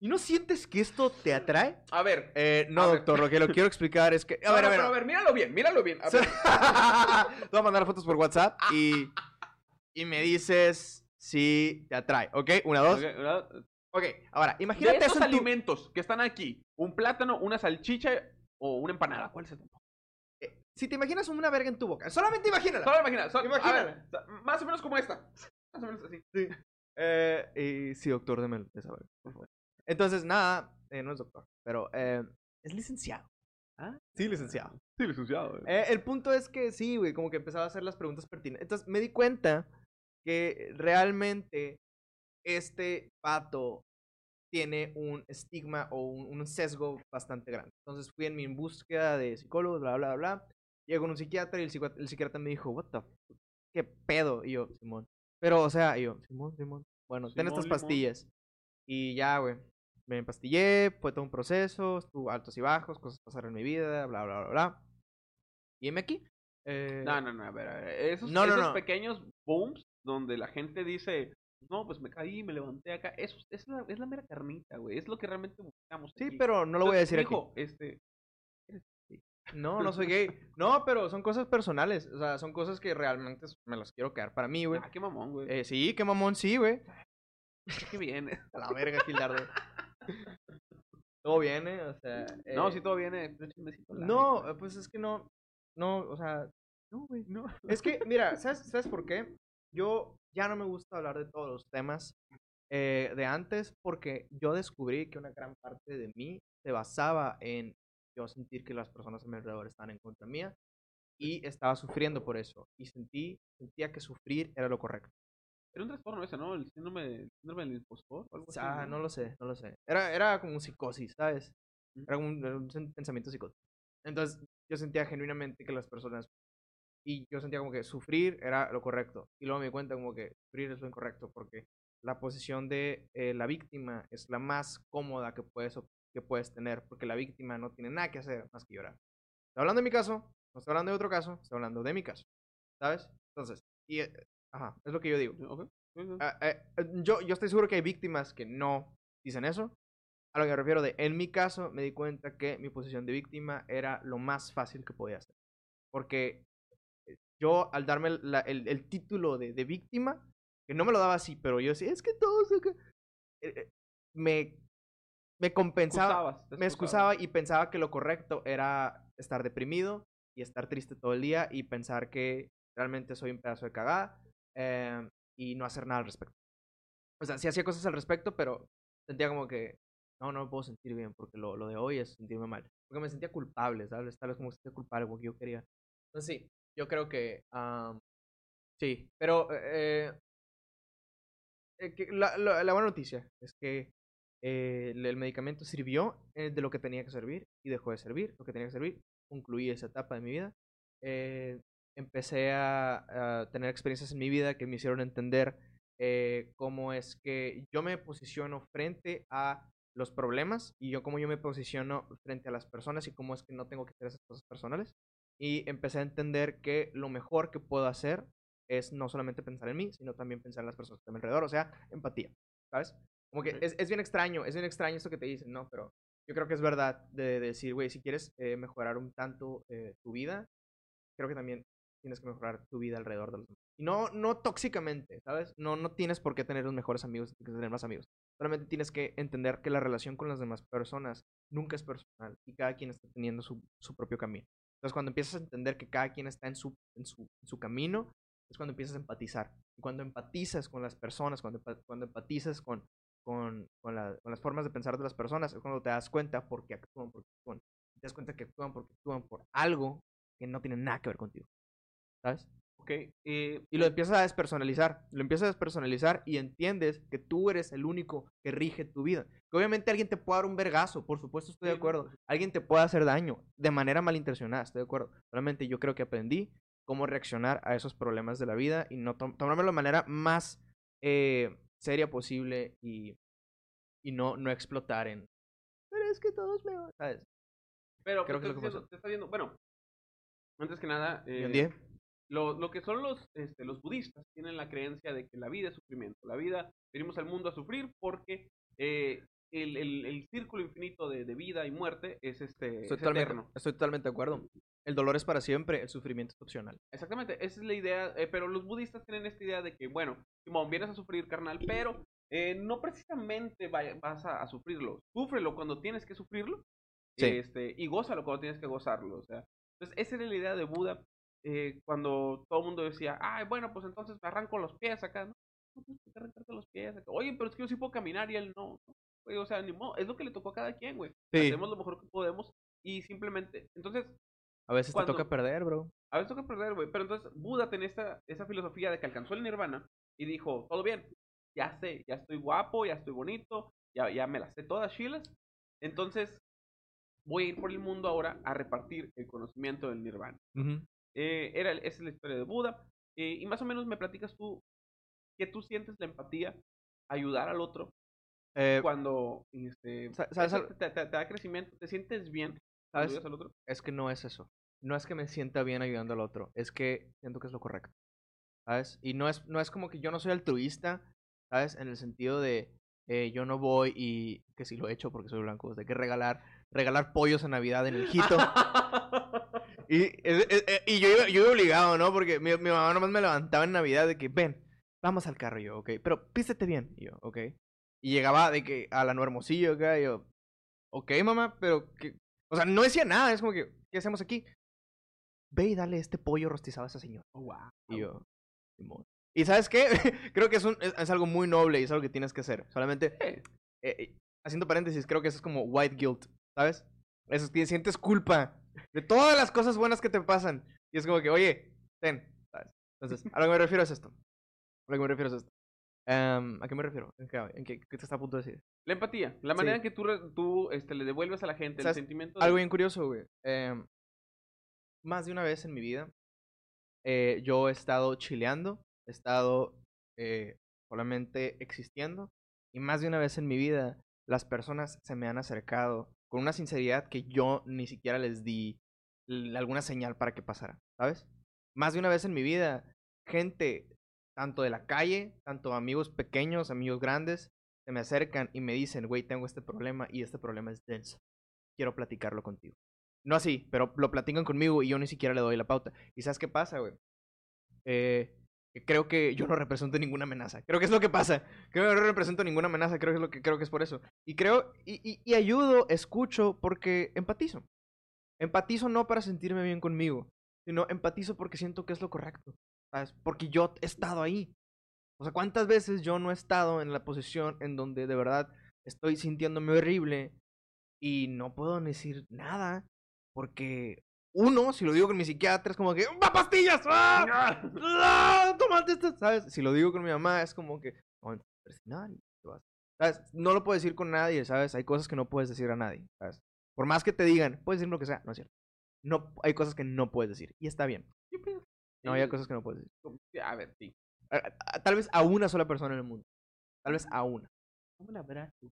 ¿Y no sientes que esto te atrae? A ver. Eh, no, A ver. doctor, lo que lo quiero explicar es que. A no, ver, no, a ver. pero a ver, míralo bien, míralo bien. A Sí. ver, Te voy a mandar fotos por WhatsApp y, y me dices si te atrae, ¿ok? Una, dos. ok, ahora, De imagínate estos eso en tu- alimentos que están aquí, un plátano, una salchicha o una empanada, ¿cuál es el tema? eh, Si te imaginas una verga en tu boca, solamente imagínala. Solo imagina, solo, Imagínala. más o menos como esta. Más o menos así. Eh, y sí, doctor, deme esa verga, por favor. Entonces, nada, eh, no es doctor, pero eh, es licenciado. ¿Ah? Sí, licenciado. Sí, licenciado. Eh, el punto es que sí, güey, como que empezaba a hacer las preguntas pertinentes. Entonces me di cuenta que realmente este pato tiene un estigma o un, un sesgo bastante grande. Entonces fui en mi búsqueda de psicólogo, bla, bla, bla. Llego con un psiquiatra y el, psiquiatra, el psiquiatra me dijo, what the fuck, qué pedo. Y yo, Simón. Pero, o sea, y yo, Simón, Simón. Bueno, ten estas limón. pastillas. Y ya, güey. Me empastillé, fue todo un proceso, estuvo altos y bajos, cosas pasaron en mi vida, bla, bla, bla, bla. Y heme aquí. Eh, No, no, no, a ver, a ver. Esos, No, no, esos no. pequeños booms donde la gente dice, no, pues me caí, me levanté acá. Eso es la, es la mera carnita, güey. Es lo que realmente buscamos. Sí, aquí. pero no lo voy a decir Entonces, mijo, este, aquí. No, no soy gay. No, pero son cosas personales. O sea, son cosas que realmente me las quiero quedar para mí, güey. ah, qué mamón, güey. Eh, sí, qué mamón, sí, güey. qué bien. A la verga, Gildardo. Todo viene, o sea. No, eh, si todo viene. light, No, eh, pues es que no. No, o sea. No, güey. no. Es que, mira, ¿sabes, ¿sabes por qué? Yo ya no me gusta hablar de todos los temas eh, de antes porque yo descubrí que una gran parte de mí se basaba en yo sentir que las personas a mi alrededor estaban en contra mía y estaba sufriendo por eso. Y sentí, sentía que sufrir era lo correcto. Era un trastorno ese, ¿no? El síndrome, síndrome del impostor o algo así. Ah, no lo sé, no lo sé. Era, era como psicosis, ¿sabes? Era como un, un pensamiento psicótico. Entonces, yo sentía genuinamente que las personas. Y yo sentía como que sufrir era lo correcto. Y luego me di cuenta como que sufrir es lo incorrecto, porque la posición de eh, la víctima es la más cómoda que puedes, que puedes tener, porque la víctima no tiene nada que hacer más que llorar. Estoy hablando de mi caso, no estoy hablando de otro caso, estoy hablando de mi caso. ¿Sabes? Entonces, y, eh, ajá, es lo que yo digo. Ok. Sí, sí. Ah, eh, eh, yo, yo estoy seguro que hay víctimas que no dicen eso. A lo que me refiero de, en mi caso, me di cuenta que mi posición de víctima era lo más fácil que podía hacer. Porque eh, yo, al darme la- el, el título de, de víctima, que no me lo daba así, pero yo decía, es que todos acá", eh, eh, me, me compensaba, Excusabas, me excusaba y pensaba que lo correcto era estar deprimido y estar triste todo el día y pensar que realmente soy un pedazo de cagada eh, y no hacer nada al respecto. O sea, sí hacía cosas al respecto, pero sentía como que no, no me puedo sentir bien porque lo, lo de hoy es sentirme mal. Porque me sentía culpable, ¿sabes? Tal vez como que sentía culpable porque yo quería. Entonces sí, yo creo que am, sí, pero eh, eh, que la, la- la buena noticia es que eh, el, el medicamento sirvió eh, de lo que tenía que servir y dejó de servir. Lo que tenía que servir, concluí esa etapa de mi vida. Empecé a, a tener experiencias en mi vida que me hicieron entender eh, cómo es que yo me posiciono frente a los problemas y yo cómo yo me posiciono frente a las personas y cómo es que no tengo que hacer esas cosas personales. Y empecé a entender que lo mejor que puedo hacer es no solamente pensar en mí, sino también pensar en las personas que están alrededor, o sea, empatía, ¿sabes? Como que es, es bien extraño, es bien extraño esto que te dicen, ¿no? Pero yo creo que es verdad de, de decir, güey, si quieres eh, mejorar un tanto eh, tu vida, creo que también tienes que mejorar tu vida alrededor de los demás. Y no, no tóxicamente, ¿sabes? No, no tienes por qué tener los mejores amigos, tienes que tener más amigos. Solamente tienes que entender que la relación con las demás personas nunca es personal y cada quien está teniendo su, su propio camino. Entonces, cuando empiezas a entender que cada quien está en su, en su, su camino, es cuando empiezas a empatizar. Y cuando empatizas con las personas, cuando, cuando empatizas con, con, con, la- con las formas de pensar de las personas, es cuando te das cuenta por qué actúan, por qué actúan. Te das cuenta que actúan porque actúan por algo que no tiene nada que ver contigo. ¿Sabes? Ok, eh, Y lo empiezas a despersonalizar. Lo empiezas a despersonalizar y entiendes que tú eres el único que rige tu vida. Que obviamente alguien te puede dar un vergazo, por supuesto estoy de acuerdo. Alguien te puede hacer daño de manera malintencionada, estoy de acuerdo. Solamente yo creo que aprendí cómo reaccionar a esos problemas de la vida y no tom- tomármelo de manera más eh, seria posible y, y no, no explotar en... Pero es que todos me... van", ¿Sabes? pero Creo ¿qué que es lo que? Te está viendo, bueno, antes que nada, ¿Y eh? Lo, lo que son los, este, los budistas tienen la creencia de que la vida es sufrimiento. La vida, venimos al mundo a sufrir porque eh, el, el- el círculo infinito de, de vida y muerte es, este, Estoy es totalmente, eterno. estoy totalmente de acuerdo. El dolor es para siempre, el sufrimiento es opcional. Exactamente, esa es la idea, eh, pero los budistas tienen esta idea de que, bueno, Simón, vienes a sufrir, carnal, pero eh, no precisamente vaya- vas a, a sufrirlo. Súfrelo cuando tienes que sufrirlo Sí. este, y gózalo cuando tienes que gozarlo. O sea, entonces esa era la idea de Buda eh, cuando todo el mundo decía, ay, bueno, pues entonces me arranco los pies acá, ¿no? Por qué arrancarte los pies acá. Oye, pero es que yo sí puedo caminar y él no. ¿no? Güey, o sea, ni modo, es lo que le tocó a cada quien, güey. Sí. Hacemos lo mejor que podemos y simplemente, entonces, A veces Cuando- te toca perder, bro. a veces toca perder, güey. Pero entonces Buda tenía esta, esa filosofía de que alcanzó el nirvana y dijo, todo bien, ya sé, ya estoy guapo, ya estoy bonito, ya, ya me las sé todas, chilas. Entonces voy a ir por el mundo ahora a repartir el conocimiento del nirvana. Eh, era, esa es la historia de Buda. Eh, y más o menos me platicas tú que tú sientes la empatía, ayudar al otro Eh, cuando este, sa- ¿sabes te, te- te da crecimiento, te sientes bien ¿Sabes? ayudas al otro. Es que no es eso. No es que me sienta bien ayudando al otro. Es que siento que es lo correcto. ¿Sabes? Y no es, no es como que yo no soy altruista, ¿sabes? En el sentido de eh, yo no voy y que si lo he hecho porque soy blanco, de que regalar, regalar pollos en Navidad en el Jito. Y, es- y yo, iba, yo iba obligado, ¿no? Porque mi, mi mamá nomás me levantaba en Navidad de que, ven, vamos al carro, y yo, ok, pero pístete bien, y yo, ok. Y llegaba de que a la no hermosillo acá, y yo, ok, mamá, pero que, o sea, no decía nada, es como que, ¿qué hacemos aquí? Ve y dale este pollo rostizado a esa señora. Oh, wow. Y yo. ¿Y sabes qué? creo que es, un, es, es algo muy noble y es algo que tienes que hacer. Solamente, Eh, eh, eh, haciendo paréntesis, creo que eso es como white guilt, ¿sabes? Eso es que sientes culpa de todas las cosas buenas que te pasan. Y es como que, oye, ten, ¿sabes? Entonces, a lo que me refiero es esto. A lo que me refiero es esto. Em, ¿A qué me refiero? ¿En qué, en qué- qué te está a punto de decir? La empatía, la Sí. manera en que tú, tú este, le devuelves a la gente el sentimiento de... Algo bien curioso, güey. Em, más de una vez en mi vida, eh, yo he estado chileando, he estado eh, solamente existiendo, y más de una vez en mi vida, las personas se me han acercado con una sinceridad que yo ni siquiera les di alguna señal para que pasara, ¿sabes? Más de una vez en mi vida, gente, tanto de la calle, tanto amigos pequeños, amigos grandes, se me acercan y me dicen, güey, tengo este problema y este problema es denso. Quiero platicarlo contigo. No así, pero lo platican conmigo y yo ni siquiera le doy la pauta. ¿Y sabes qué pasa, güey? Eh, creo que yo no represento ninguna amenaza. Creo que es lo que pasa. Creo que no represento ninguna amenaza. Creo que es lo que creo que es por eso. Y creo y, y- y ayudo, escucho porque empatizo. Empatizo no para sentirme bien conmigo, sino empatizo porque siento que es lo correcto. ¿Sabes? Porque yo he estado ahí. O sea, ¿cuántas veces yo no he estado en la posición en donde de verdad estoy sintiéndome horrible y no puedo decir nada? Porque uno, si lo digo con mi psiquiatra, es como que ¡Va pastillas! ¡Ah! ¡Ah! ¡Tómate esto! ¿Sabes? Si lo digo con mi mamá, es como que. ¿Sabes? No lo puedo decir con nadie, ¿sabes? Hay cosas que no puedes decir a nadie, ¿sabes? Por más que te digan, puedes decir lo que sea, no es cierto. No, hay cosas que no puedes decir, y está bien. No, hay cosas que no puedes decir. A ver, sí. Tal vez a una sola persona en el mundo. Tal vez a una.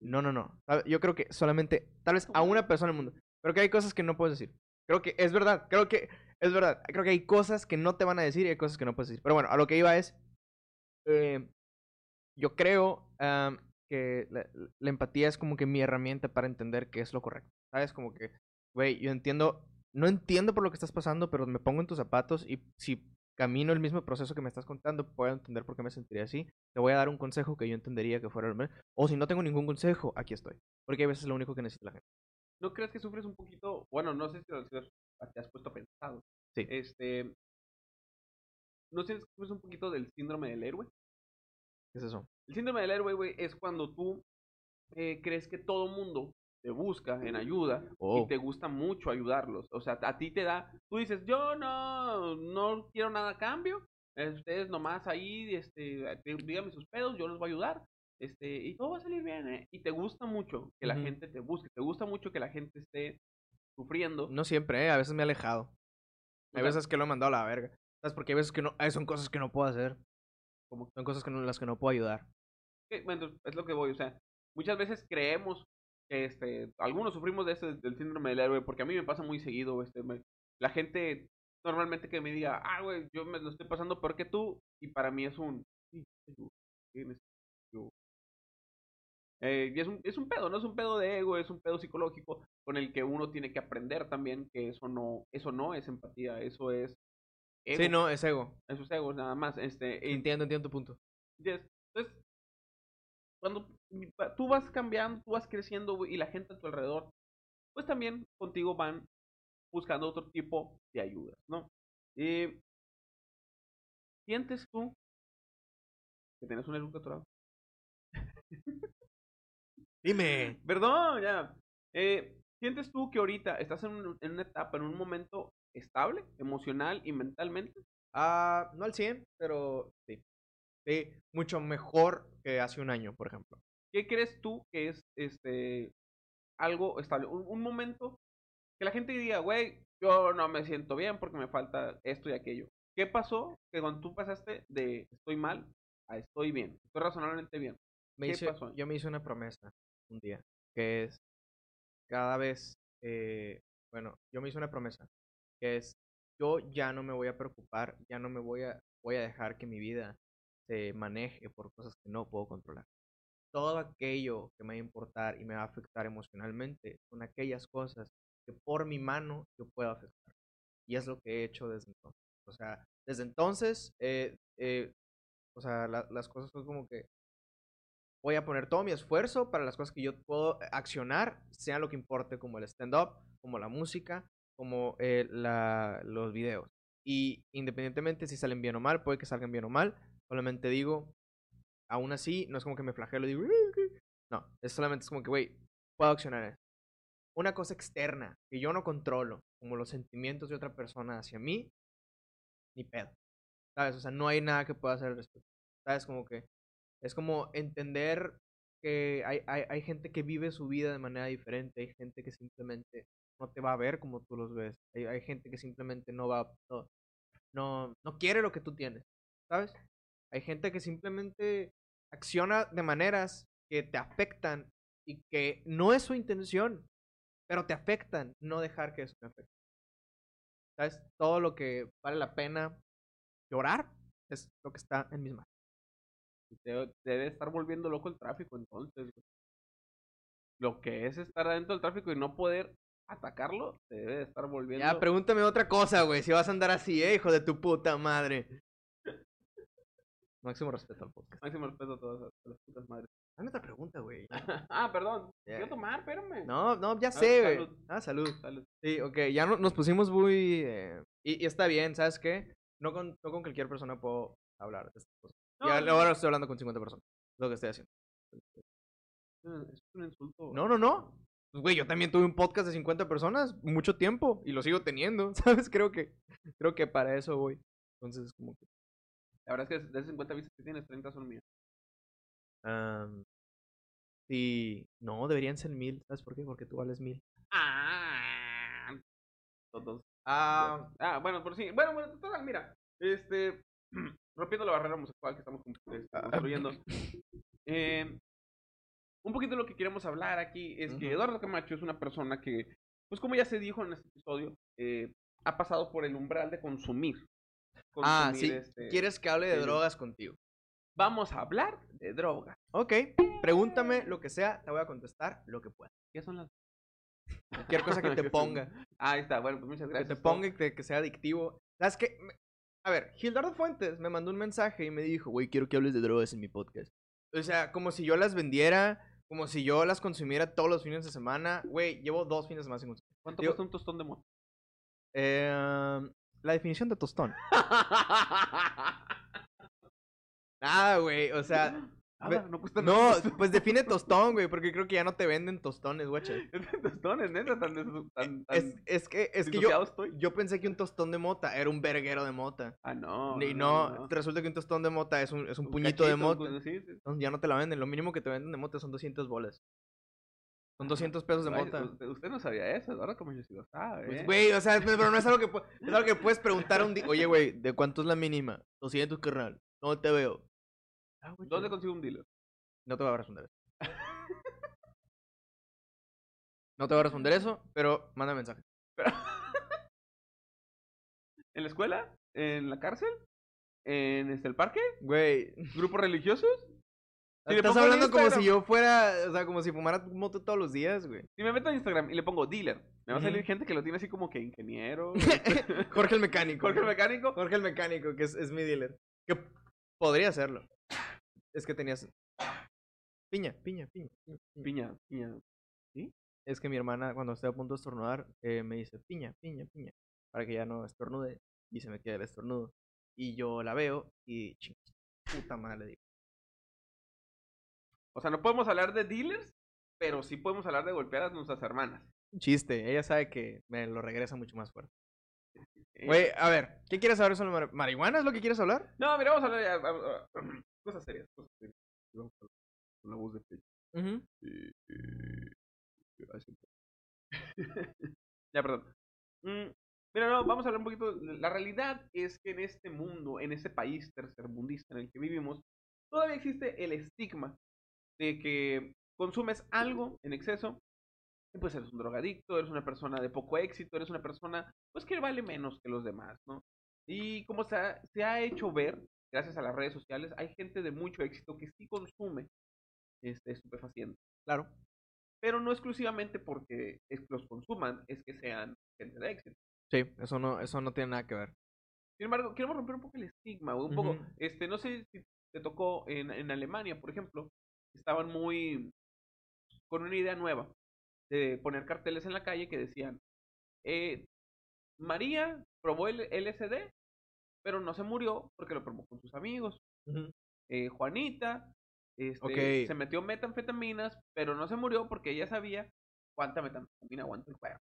No, no, no. Yo creo que solamente, tal vez a una persona en el mundo. Pero que hay cosas que no puedes decir. Creo que es verdad. Creo que es verdad. Creo que hay cosas que no te van a decir y hay cosas que no puedes decir. Pero bueno, a lo que iba es. eh, yo creo am, que la, la empatía es como que mi herramienta para entender qué es lo correcto. ¿Sabes? Como que, güey, yo entiendo. No entiendo por lo que estás pasando, pero me pongo en tus zapatos y si camino el mismo proceso que me estás contando, puedo entender por qué me sentiría así. Te voy a dar un consejo que yo entendería que fuera el. O si no tengo ningún consejo, aquí estoy. Porque a veces es lo único que necesita la gente. ¿No crees que sufres un poquito? Bueno, no sé si te has puesto pensado. Sí. Este. ¿No sientes que sufres un poquito del síndrome del héroe? ¿Qué es eso? El síndrome del héroe, güey, es cuando tú eh, crees que todo mundo te busca en ayuda Oh. y te gusta mucho ayudarlos. O sea, a ti te da, tú dices, yo no, no quiero nada a cambio, Ustedes nomás ahí, este, dí- díganme sus pedos, yo los voy a ayudar. Este, y todo va a salir bien, ¿eh? Y te gusta mucho que la gente te busque, te gusta mucho que la gente esté sufriendo. No siempre, ¿eh? A veces me he alejado. O Hay sea, veces que lo he mandado a la verga. ¿Sabes? Porque hay veces que no... son cosas que no puedo hacer. Como- Son cosas que no, las que no puedo ayudar. bueno, es lo que voy, o sea, muchas veces creemos que, este, algunos sufrimos de ese, del síndrome del héroe, porque a mí me pasa muy seguido, este, me- la gente normalmente que me diga, ah, güey, yo me lo estoy pasando peor que tú, y para mí es un, sí, yo, yo. Eh, y es un, es un pedo, no es un pedo de ego, es un pedo psicológico con el que uno tiene que aprender también que eso no, eso no es empatía, eso es ego, Sí, no, es ego. eso es ego, nada más, este, y- Entiendo, entiendo tu punto. Yes. Entonces, cuando va- tú vas cambiando, tú vas creciendo y la gente a tu alrededor, pues también contigo van buscando otro tipo de ayudas, ¿no? Eh, ¿Sientes tú que tienes un eructo atorado? Dime. Perdón, ya. Eh, ¿Sientes tú que ahorita estás en, un- en una etapa, en un momento estable, emocional y mentalmente? Ah, no al 100, pero sí. Sí, mucho mejor que hace un año, por ejemplo. ¿Qué crees tú que es este algo estable? Un, un momento que la gente diga, güey, yo no me siento bien porque me falta esto y aquello. ¿Qué pasó? Que cuando tú pasaste de estoy mal a estoy bien, estoy razonablemente bien. Me ¿Qué pasó? Yo me hice una promesa un día, que es cada vez, eh, bueno, yo me hice una promesa, que es yo ya no me voy a preocupar, ya no me voy a, voy a dejar que mi vida se maneje por cosas que no puedo controlar. Todo aquello que me va a importar y me va a afectar emocionalmente son aquellas cosas que por mi mano yo puedo afectar. Y es lo que he hecho desde entonces. O sea, desde entonces, eh, eh, o sea, la- las cosas son como que voy a poner todo mi esfuerzo para las cosas que yo puedo accionar, sea lo que importe, como el stand-up, como la música, como eh, la- los videos. Y independientemente si salen bien o mal, puede que salgan bien o mal, solamente digo, aún así, no es como que me flagelo y digo, "Eh, ok". no, es solamente es como que, güey, puedo accionar. Una cosa externa que yo no controlo, como los sentimientos de otra persona hacia mí, ni pedo. ¿Sabes? O sea, no hay nada que pueda hacer al respecto. ¿Sabes? Como que es como entender que hay, hay, hay gente que vive su vida de manera diferente, hay gente que simplemente no te va a ver como tú los ves, hay, hay gente que simplemente no va, no, no, no quiere lo que tú tienes, ¿sabes? Hay gente que simplemente acciona de maneras que te afectan y que no es su intención, pero te afectan, no dejar que eso te afecte. ¿Sabes? Todo lo que vale la pena llorar es lo que está en mis manos. Te, te debe estar volviendo loco el tráfico entonces. güey. Lo que es estar adentro del tráfico y no poder atacarlo, te debe de estar volviendo... Ya, pregúntame otra cosa, güey. Si vas a andar así, eh, hijo de tu puta madre. Máximo respeto al podcast. Máximo respeto a todas las, a las putas madres. Dame otra pregunta, güey. ah, perdón. Ya. Quiero tomar, espérame. No, no, ya Ah, sé, güey. salud. Ah, salud. Salud. Sí, ok. Ya no- nos pusimos muy... eh, y, y está bien, ¿sabes qué? No con, no con cualquier persona puedo hablar de estas cosas. No, y no, ahora estoy hablando con 50 personas. Lo que estoy haciendo. Es un insulto. No, no, no. Pues, güey, yo también tuve un podcast de 50 personas mucho tiempo y lo sigo teniendo, ¿sabes? Creo que, creo que para eso voy. Entonces, como que... La verdad es que de esas 50 vistas que tienes, 30 son mías. am, sí, no, deberían ser mil. ¿Sabes por qué? Porque tú vales mil. Ah. Todos. Ah, Ah, bueno, por sí. Bueno, bueno, total, mira. Este. rompiendo la barrera homosexual que estamos Ah. construyendo. Eh, un poquito de lo que queremos hablar aquí es que. Eduardo Camacho es una persona que, pues como ya se dijo en este episodio, eh, ha pasado por el umbral de consumir. ah, Consumir, sí. este, ¿Quieres que hable de drogas contigo? Vamos a hablar de drogas. Ok, pregúntame lo que sea, te voy a contestar lo que pueda. ¿Qué son las Cualquier cosa que te ponga. Ah, ahí está, bueno, pues muchas que gracias. te ponga y que, que sea adictivo. ¿Sabes qué? A ver, Gildardo Fuentes me mandó un mensaje y me dijo, güey, quiero que hables de drogas en mi podcast. O sea, como si yo las vendiera, como si yo las consumiera todos los fines de semana. Güey, llevo dos fines de semana sin consumir. ¿Cuánto Digo- cuesta un tostón de moto? Eh, la definición de tostón. Nada, güey, o sea, no cuesta No, nada. pues define tostón, güey, porque creo que ya no te venden tostones, güey. tostones, neta, tan, tan, tan Es, es que, es que yo, estoy. yo pensé que un tostón de mota era un verguero de mota. Ah, no. y no, resulta que un tostón de mota es un, es un Un puñito de mota. un- sí, sí. Entonces ya no te la venden. Lo mínimo que te venden de mota son 200 bolas. Son 200 pesos de Ay, mota. Usted, usted no sabía eso, ahora como yo sí lo sabe. Pues, ¿eh? Güey, o sea, pero no es algo que, es algo que puedes preguntar un día. Oye, güey, ¿de cuánto es la mínima? 200, carnal. No te veo. Ah, güey, ¿Dónde consigo un dealer? No te voy a responder eso. No te voy a responder eso, pero manda mensaje. ¿En la escuela? ¿En la cárcel? ¿En este, el parque? Güey, ¿Grupos religiosos? Si estás hablando como si yo fuera, o sea, como si fumara moto todos los días, güey. Si me meto en Instagram y le pongo dealer, me va a salir gente que lo tiene así como que ingeniero. Jorge el mecánico. Jorge el mecánico. Jorge el mecánico, que es, es mi dealer. Que podría hacerlo. Es que tenías. Piña, piña, piña. piña, piña. Piña, piña. Es que mi hermana, cuando estoy a punto de estornudar, eh, me dice piña, piña, piña. Para que ya no estornude. Y se me quede el estornudo. Y yo la veo y ching, puta madre le digo. O sea, no podemos hablar de dealers, pero sí podemos hablar de golpear a nuestras hermanas. Chiste, ella sabe que me lo regresa mucho más fuerte. Güey, a ver, ¿qué quieres saber sobre mar- marihuana? ¿Es lo que quieres hablar? No, mira, vamos a hablar ah, cosas serias. Cosas serias. Vamos a hablar con la voz de Pecho. Eh, eh, ay, sí. ya, perdón. Mm, mira, no, vamos a hablar un poquito. La realidad es que en este mundo, en este país tercermundista en el que vivimos, todavía existe el estigma de que consumes algo en exceso y pues eres un drogadicto, eres una persona de poco éxito, eres una persona pues que vale menos que los demás, ¿no? Y como se ha, se ha hecho ver, gracias a las redes sociales, hay gente de mucho éxito que sí consume este estupefaciente Claro. pero no exclusivamente porque es- los consuman, es que sean gente de éxito. Sí, eso no, eso no tiene nada que ver. Sin embargo, queremos romper un poco el estigma, un poco, este, no sé si te tocó en, en Alemania, por ejemplo, estaban muy con una idea nueva de poner carteles en la calle que decían, eh, María probó el LSD, pero no se murió porque lo probó con sus amigos. Eh, Juanita este, se metió metanfetaminas, pero no se murió porque ella sabía cuánta metanfetamina aguanta el cuerpo.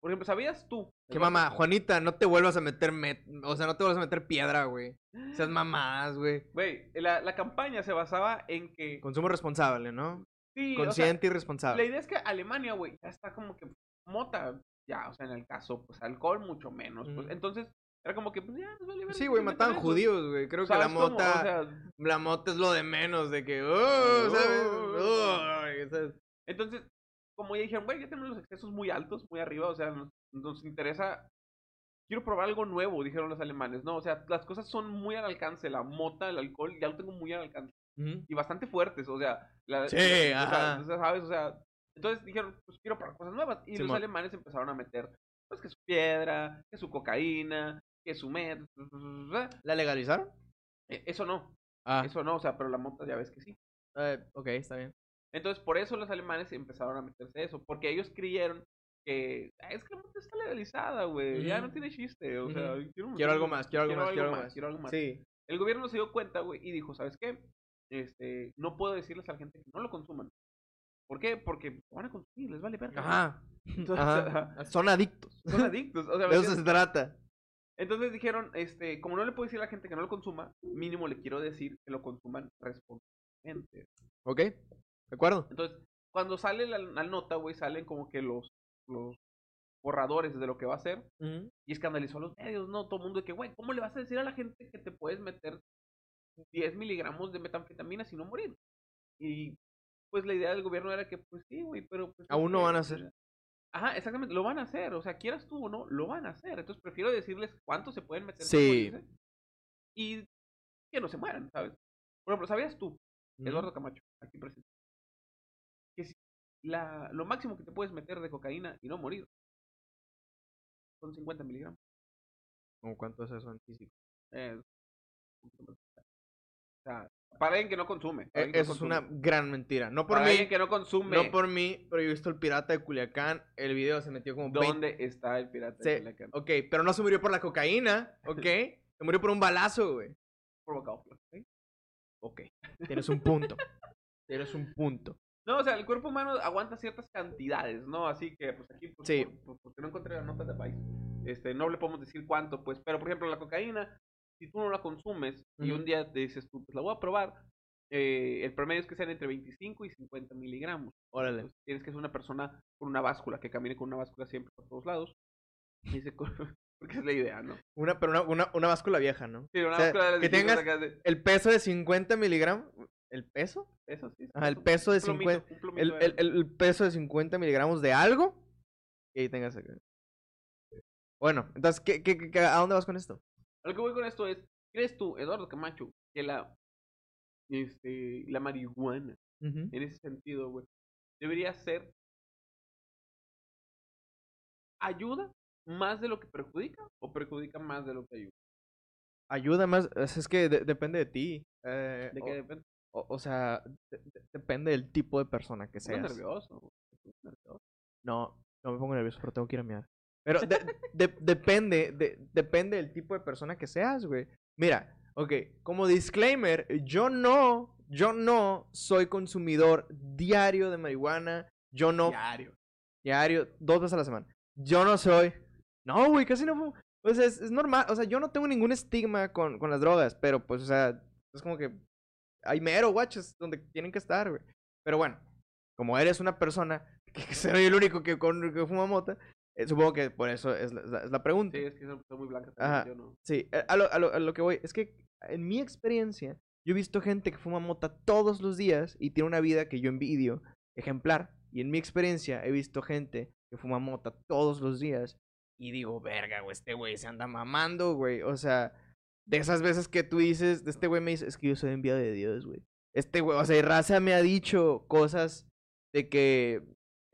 Por ejemplo, ¿sabías tú? ¿Qué mamá? Juanita, no te vuelvas a meter met... O sea, no te vuelvas a meter piedra, güey. Seas mamadas, güey. Güey, la, la campaña se basaba en que... Consumo responsable, ¿no? Sí, o sea, Consciente y la responsable. idea es que Alemania, güey, ya está como que mota, ya, o sea, en el caso, pues alcohol mucho menos. Pues, entonces, era como que, pues ya, nos vale verga, Sí, güey, mataban judíos, güey. Creo que la mota... O sea, La mota es lo de menos, de que... Oh, ¿sabes? Oh. Oh, ¿sabes? Entonces, como ya dijeron, güey, ya tenemos los excesos muy altos, muy arriba, o sea, nos, nos interesa. Quiero probar algo nuevo, dijeron los alemanes, ¿no? O sea, las cosas son muy al alcance, la mota, el alcohol, ya lo tengo muy al alcance. Y bastante fuertes, o sea. La, Sí, la- ajá. o sea, ¿sabes? O sea, entonces dijeron, pues quiero probar cosas nuevas. Y los alemanes empezaron a meter, pues que su piedra, que su cocaína, que su met. ¿La legalizaron? Eh, Eso no, Ah, eso no, o sea, pero la mota ya ves que sí. eh, ok, está bien. Entonces, por eso los alemanes empezaron a meterse eso, porque ellos creyeron que "Ah, es que la mota está legalizada, güey, ya no tiene chiste, o sea, quiero, Quiero algo más, quiero algo más, quiero algo más. quiero algo más. Sí. El gobierno se dio cuenta, güey, y dijo, ¿sabes qué? Este, no puedo decirles a la gente que no lo consuman. ¿Por qué? Porque van a consumir, les vale verga. Ajá. Entonces, Ajá. Son adictos. Son adictos, o sea, De ¿me eso se trata. Entonces dijeron, este, como no le puedo decir a la gente que no lo consuma, mínimo le quiero decir que lo consuman responsablemente. ¿Ok? ¿De acuerdo? Entonces, cuando sale la, la nota, güey, salen como que los, los borradores de lo que va a ser. Ujú. Y escandalizó a los medios, ¿no? Todo el mundo de que, güey, ¿cómo le vas a decir a la gente que te puedes meter 10 miligramos de metanfetamina sin no morir? Y pues la idea del gobierno era que, pues sí, güey, pero... Pues, Aún no que- van a hacer. Ajá, exactamente, lo van a hacer. O sea, quieras tú o no, lo van a hacer. Entonces prefiero decirles cuánto se pueden meter Sí. y que no se mueran, ¿sabes? Por ejemplo, ¿sabías tú. Eduardo Camacho, aquí presente, que si la, lo máximo que te puedes meter de cocaína y no morir son 50 miligramos? ¿Cómo cuánto es eso en físico? Eh, o sea, para alguien que no consume. que no eso es una gran mentira. No por Para mí, alguien que no consume. no por mí, pero yo he visto el pirata de Culiacán. El video se metió como 20. ¿Dónde está el pirata Se- de Culiacán? Ok, pero no se murió por la cocaína, ¿ok? Se murió por un balazo, güey. Provocado la cocaína. Ok, tienes un punto. tienes un punto. No, o sea, el cuerpo humano aguanta ciertas cantidades, ¿no? Así que, pues aquí, pues, Sí. por- por- porque no encontré las notas de país, este, no le podemos decir cuánto, pues, pero por ejemplo, la cocaína, si tú no la consumes y un día te dices tú, pues la voy a probar, eh, el promedio es que sean entre 25 y 50 miligramos. Órale. Entonces, tienes que ser una persona con una báscula, que camine con una báscula siempre por todos lados. Y se porque es la idea, ¿no? Una, pero una, una, una báscula vieja, ¿no? Sí, una O sea, báscula de las que tengas de- El peso de 50 miligramos. ¿El peso? Eso sí. Ajá, el peso de un plomito, 50 un plomito El, peso de 50 miligramos de algo. Y ahí tengas. Bueno, entonces, ¿qué, qué, qué- qué- a dónde vas con esto? A lo que voy con esto es, ¿crees tú, Eduardo Camacho, que la, este, la marihuana, en ese sentido, güey, debería ser ayuda más de lo que perjudica o perjudica más de lo que ayuda? Ayuda más. Es que de- depende de ti. eh, ¿De o, qué depende? o- o sea, de- de- depende del tipo de persona que seas. nervioso. nervioso. No, no me pongo nervioso, pero tengo que ir a mirar. Pero de- de- depende, de- depende del tipo de persona que seas, güey. Mira, ok, como disclaimer, yo no, yo no soy consumidor diario de marihuana. Yo no, Diario. diario, dos veces a la semana. Yo no soy. No, güey, casi no fumo. Pues es, es normal, o sea, yo no tengo ningún estigma con, con las drogas, pero pues, o sea, es como que hay mero, guachos, donde tienen que estar, güey. Pero bueno, como eres una persona que soy el único que, con, que fuma mota, eh, supongo que por eso es la, es la- pregunta. Sí, es que son, muy blancas. Ajá. Yo no. Sí, eh, a lo, a, lo, a lo que voy, es que en mi experiencia, yo he visto gente que fuma mota todos los días y tiene una vida que yo envidio, ejemplar. Y en mi experiencia he visto gente que fuma mota todos los días y digo, verga, güey, este güey se anda mamando, güey. O sea, de esas veces que tú dices, de este güey me dice, es que yo soy enviado de Dios, güey. Este güey, o sea, y Raza me ha dicho cosas de que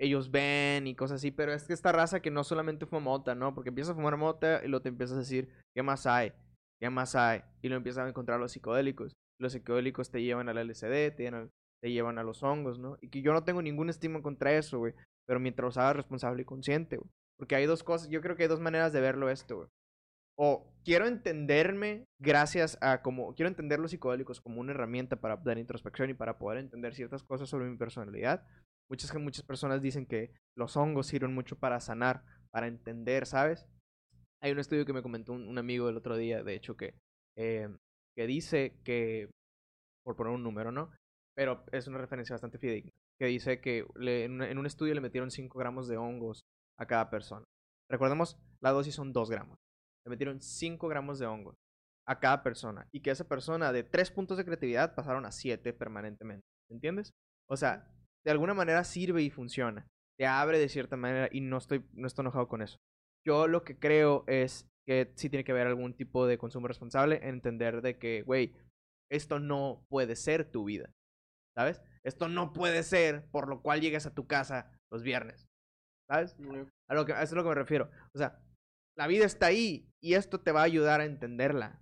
ellos ven y cosas así, pero es que esta raza que no solamente fuma mota, ¿no? Porque empiezas a fumar mota y luego te empiezas a decir, ¿qué más hay? ¿Qué más hay? Y lo empiezas a encontrar los psicodélicos. Los psicodélicos te llevan al LSD, te llevan, te llevan a los hongos, ¿no? Y que yo no tengo ningún estímulo contra eso, güey. Pero mientras los hagas responsable y consciente, güey. Porque hay dos cosas, yo creo que hay dos maneras de verlo esto, güey. O quiero entenderme gracias a como, quiero entender los psicodélicos como una herramienta para dar introspección y para poder entender ciertas cosas sobre mi personalidad. Muchas, muchas personas dicen que los hongos sirven mucho para sanar, para entender, ¿sabes? Hay un estudio que me comentó un, un amigo el otro día, de hecho, que, eh, que dice que, por poner un número, ¿no? Pero es una referencia bastante fidedigna, que dice que en, en un estudio le metieron 5 gramos de hongos a cada persona. Recordemos, la dosis son 2 gramos. Le metieron 5 gramos de hongos a cada persona. Y que esa persona de 3 puntos de creatividad pasaron a 7 permanentemente. ¿Entiendes? O sea, de alguna manera sirve y funciona. Te abre de cierta manera y no estoy, no estoy enojado con eso. Yo lo que creo es que sí tiene que haber algún tipo de consumo responsable, entender de que, güey, esto no puede ser tu vida. ¿Sabes? Esto no puede ser por lo cual llegas a tu casa los viernes. ¿Sabes? A, lo que, a eso es a lo que me refiero. O sea, la vida está ahí y esto te va a ayudar a entenderla.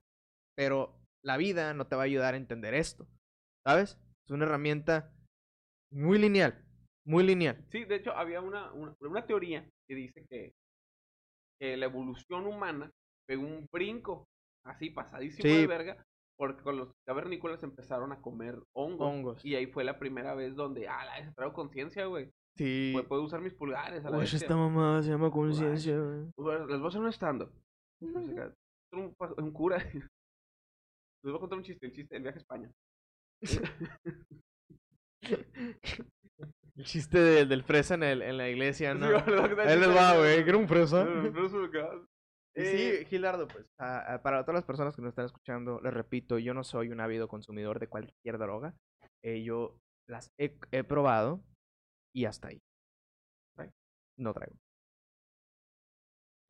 Pero la vida no te va a ayudar a entender esto. ¿Sabes? Es una herramienta muy lineal. Muy lineal. Sí, de hecho, había una, una, una teoría que dice que, que la evolución humana pegó un brinco así pasadísimo Sí. de verga porque con los cavernícolas empezaron a comer hongos. Hongos. Y ahí fue la primera vez donde, ah, la traigo conciencia, güey. Sí. Pues puedo usar mis pulgares a la esta mamada se llama conciencia. güey. Bueno, Les voy a hacer un stand un, cura. Les voy a contar un chiste, el chiste, el viaje a España. El chiste del, del fresa en, el, en la iglesia, ¿no? Sí, Ahí les va, güey. Que era un fresa. Y Eh, sí, Gilardo, pues, a- a- para todas las personas que nos están escuchando, les repito, yo no soy un ávido consumidor de cualquier droga. Eh, yo las he, he probado y hasta ahí. No traigo.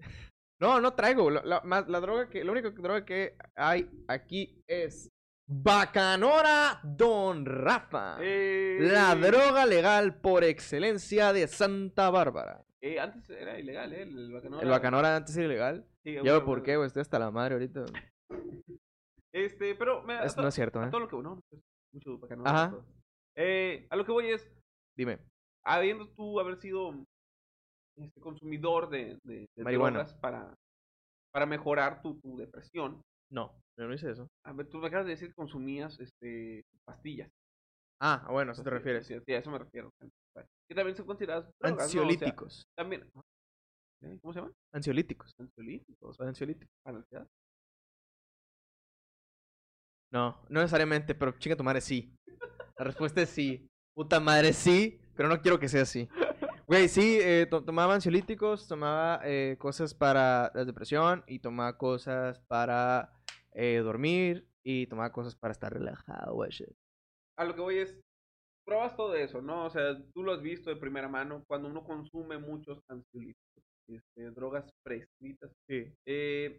No, no traigo. La, la- más- la droga que, la única droga que hay aquí es Bacanora Don Rafa. eh, La droga legal por excelencia de Santa Bárbara. Eh, antes era ilegal, ¿eh? El bacanora. El Bacanora antes era ilegal. Sí, Ya bueno, por bueno. qué, güey. Estoy hasta la madre ahorita. Este, pero. Me, Es- no es cierto, ¿eh? todo lo que. No, pues, mucho bacanora. Ajá. todo. Eh, a lo que voy es. Dime. Habiendo tú haber sido este, consumidor de, de, de Marihuana. drogas para, para mejorar tu, tu depresión, No, yo no hice eso. A ver, tú me acabas de decir que consumías este, pastillas. Ah, bueno, a eso te refieres. Sí, sí, a eso me refiero. Que también son consideradas drogas, ¿no? O sea, Ansiolíticos. también. ¿eh? ¿Cómo se llaman? Ansiolíticos. Ansiolíticos. Ansiolíticos. ¿Para la ansiedad? No, no necesariamente, pero chinga tu madre sí. La respuesta es sí. Puta madre sí, pero no quiero que sea así. Güey, sí, eh, to- tomaba ansiolíticos, tomaba eh, cosas para la depresión y tomaba cosas para eh, dormir y tomaba cosas para estar relajado, güey. A lo que voy es, pruebas todo eso, ¿no? O sea, tú lo has visto de primera mano cuando uno consume muchos ansiolíticos, este, drogas prescritas. Sí. eh,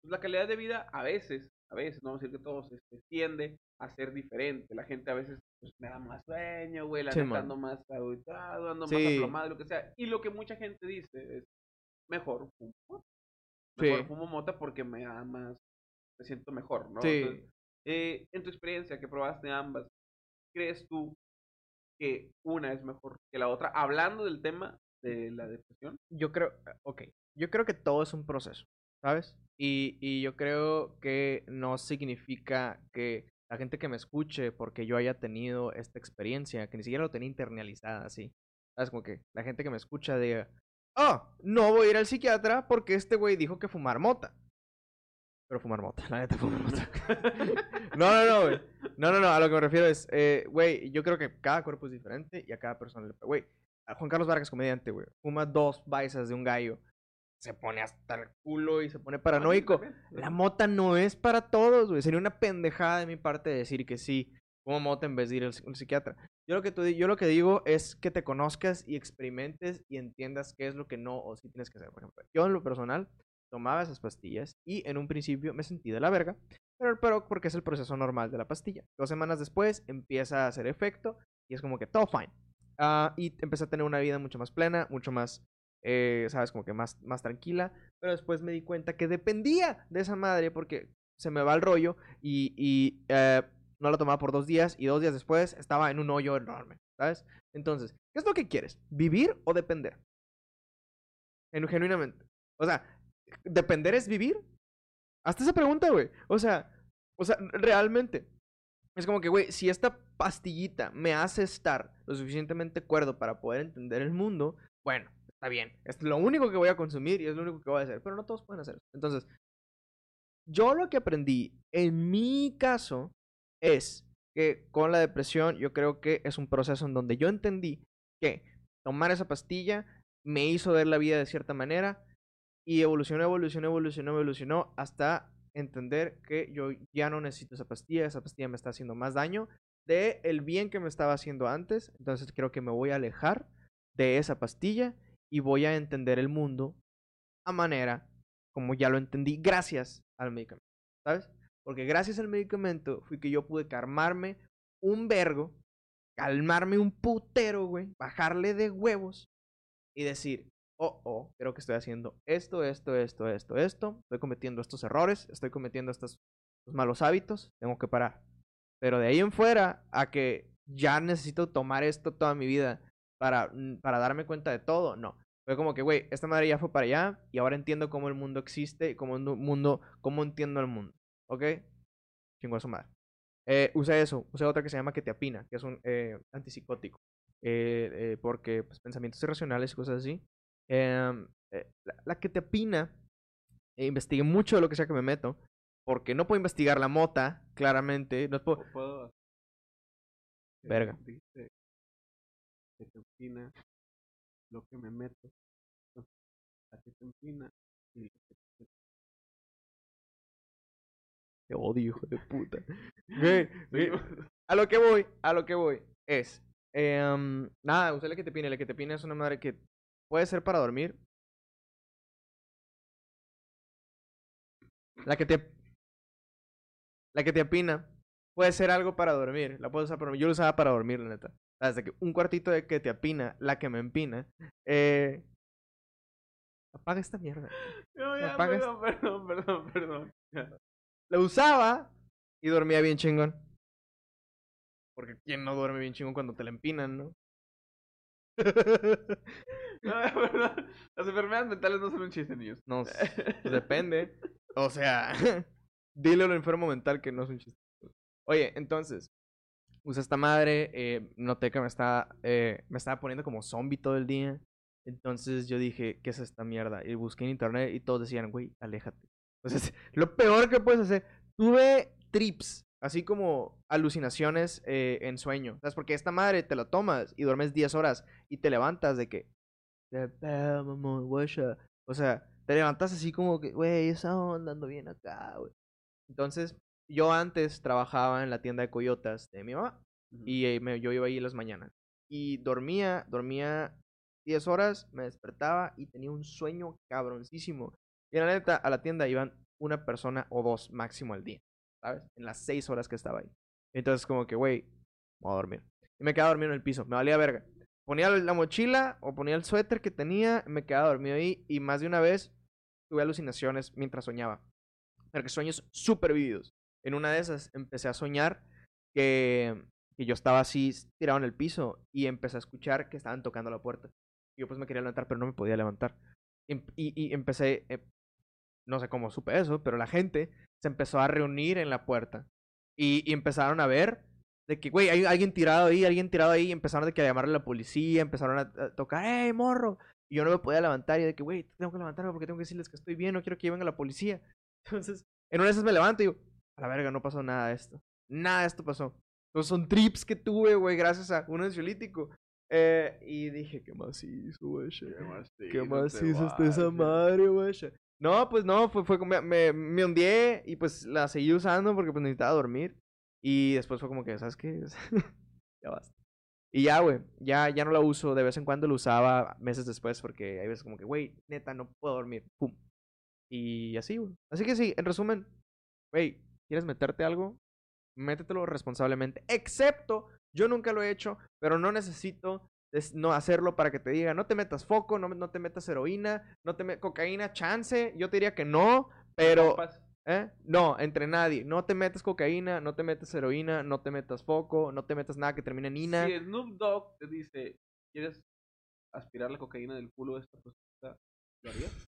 pues la calidad de vida a veces, a veces, no vamos a decir que todos, este, tiende a ser diferente. La gente a veces pues, me da más sueño, güey, la Sí, neta ando más agotado, ando más Sí. aplomado, lo que sea. Y lo que mucha gente dice es, mejor fumo mota. Mejor fumo mota porque me da más, me siento mejor, ¿no? Sí. Entonces, eh, en tu experiencia que probaste ambas, ¿crees tú que una es mejor que la otra? Hablando del tema de la depresión. Yo creo, ok, yo creo que todo es un proceso, ¿sabes? Y, y yo creo que no significa que la gente que me escuche porque yo haya tenido esta experiencia, que ni siquiera lo tenía internalizada así, ¿sabes? Como que la gente que me escucha diga, oh, no voy a ir al psiquiatra porque este güey dijo que fumar mota. Pero fumar mota, la neta fumar mota. no, no, no, güey. No, no, no, a lo que me refiero es, eh, güey, yo creo que cada cuerpo es diferente y a cada persona le... Güey, Juan Carlos Vargas, comediante, güey, fuma dos baisas de un gallo, se pone hasta el culo y se pone paranoico. La mota no es para todos, güey. Sería una pendejada de mi parte decir que sí, como mota en vez de ir al, al psiquiatra. Yo lo, que tú yo lo que digo es que te conozcas y experimentes y entiendas qué es lo que no o sí tienes que hacer. Por ejemplo, yo en lo personal tomaba esas pastillas y en un principio me sentí de la verga, pero, pero porque es el proceso normal de la pastilla. Dos semanas después empieza a hacer efecto y es como que todo fine. Ah, y empecé a tener una vida mucho más plena, mucho más, eh, sabes, como que más, más tranquila. Pero después me di cuenta que dependía de esa madre porque se me va el rollo y, y eh, no la tomaba por dos días y dos días después estaba en un hoyo enorme, ¿sabes? Entonces, ¿qué es lo que quieres? ¿Vivir o depender? Genu- genuinamente. O sea, ¿depender es vivir? Hasta esa pregunta, güey. O sea, o sea, realmente. Es como que, güey, si esta pastillita me hace estar lo suficientemente cuerdo para poder entender el mundo, bueno, está bien. Es lo único que voy a consumir y es lo único que voy a hacer. Pero no todos pueden hacer. Entonces, yo lo que aprendí en mi caso es que con la depresión yo creo que es un proceso en donde yo entendí que tomar esa pastilla me hizo ver la vida de cierta manera y evolucionó, evolucionó, evolucionó, evolucionó hasta entender que yo ya no necesito esa pastilla, esa pastilla me está haciendo más daño de el bien que me estaba haciendo antes, entonces creo que me voy a alejar de esa pastilla y voy a entender el mundo a manera como ya lo entendí gracias al medicamento, ¿sabes? Porque gracias al medicamento fui que yo pude calmarme un vergo, calmarme un putero, güey, bajarle de huevos y decir, oh, oh, creo que estoy haciendo esto, esto, esto, esto, esto, estoy cometiendo estos errores, estoy cometiendo estos, estos malos hábitos, tengo que parar. Pero de ahí en fuera, a que ya necesito tomar esto toda mi vida para, mm, para darme cuenta de todo, no. Fue como que, güey, esta madre ya fue para allá y ahora entiendo cómo el mundo existe y cómo el mundo, cómo entiendo el mundo. ¿Ok? Chingo a su madre. Eh, usé eso, usé otra que se llama Ketiapina, que es un eh, antipsicótico. Eh, eh, porque pues, pensamientos irracionales y cosas así. Em, eh, la, la ketiapina, eh, investigué mucho de lo que sea que me meto, porque no puedo investigar la mota, claramente. No puedo, Verga. Dijiste que te empina lo que me meto. La que te empina y lo que te- Te odio, hijo de puta. A lo que voy, a lo que voy es. em, nada, usé la que te pine. La que te pine es una madre que puede ser para dormir. La que te. La que te apina puede ser algo para dormir. La puedo usar para dormir. Yo lo usaba para dormir, la neta. Desde que un cuartito de que te apina, la que me empina. Eh... Apaga esta mierda. No, ya, perdón, perdón, perdón, perdón. La usaba y dormía bien chingón. Porque quién no duerme bien chingón cuando te la empinan, ¿no? No, ya, perdón. Las enfermedades mentales no son un chiste, niños. no, pues depende. O sea, Dile a lo enfermo mental que no es un chiste. Oye, entonces, usé esta madre, eh, noté que me estaba, eh, me estaba poniendo como zombie todo el día. Entonces yo dije, ¿qué es esta mierda? Y busqué en internet y todos decían, güey, aléjate. Entonces, lo peor que puedes hacer, tuve trips, así como alucinaciones eh, en sueño. ¿Sabes? Porque esta madre te la tomas y duermes 10 horas y te levantas de que... O sea, te levantas así como que, güey, estamos andando bien acá, güey. Entonces, yo antes trabajaba en la tienda de coyotas de mi mamá y eh, me- yo iba ahí en las mañanas. Y dormía, dormía 10 horas, me despertaba y tenía un sueño cabroncísimo. Y la neta, a la tienda iban una persona o dos máximo al día, ¿sabes? En las 6 horas que estaba ahí. Entonces, como que, güey, voy a dormir. Y me quedaba dormido en el piso, me valía verga. Ponía la mochila o ponía el suéter que tenía, me quedaba dormido ahí y más de una vez tuve alucinaciones mientras soñaba. Pero que sueños súper vividos. En una de esas empecé a soñar que, yo estaba así tirado en el piso y empecé a escuchar que estaban tocando la puerta. Yo pues me quería levantar, pero no me podía levantar. Y empecé, eh, no sé cómo supe eso, pero la gente se empezó a reunir en la puerta. Y, y empezaron a ver de que, güey, hay alguien tirado ahí, alguien tirado ahí. Y empezaron de que a llamarle a la policía, empezaron a, a tocar, ¡hey, morro! Y yo no me podía levantar y de que, güey, tengo que levantarme porque tengo que decirles que estoy bien, no quiero que venga la policía. Entonces, en una de esas me levanto y digo, a la verga, no pasó nada de esto. Nada de esto pasó. Entonces son trips que tuve, güey, gracias a un ansiolítico. Eh, y dije, ¿qué más hizo, güey? ¿Qué más hizo está esa madre, güey? No, pues no, fue, fue me, me, me y pues la seguí usando porque pues necesitaba dormir. Y después fue como que, ¿sabes qué? ya basta. Y ya, güey, ya, ya no la uso. De vez en cuando lo usaba meses después porque hay veces como que, güey, neta, no puedo dormir. Pum. Y así, güey. Así que sí, en resumen, güey, ¿quieres meterte algo? Métetelo responsablemente. Excepto, yo nunca lo he hecho, pero no necesito es no hacerlo para que te diga, no te metas foco, no, no te metas heroína, no te metas cocaína, chance. Yo te diría que no, pero... ¿Eh? No, entre nadie. No te metas cocaína, no te metas heroína, no te metas foco, no te metas nada que termine en ina. Si Snoop Dogg te dice, ¿quieres aspirar la cocaína del culo de esta prostituta? ¿Lo harías?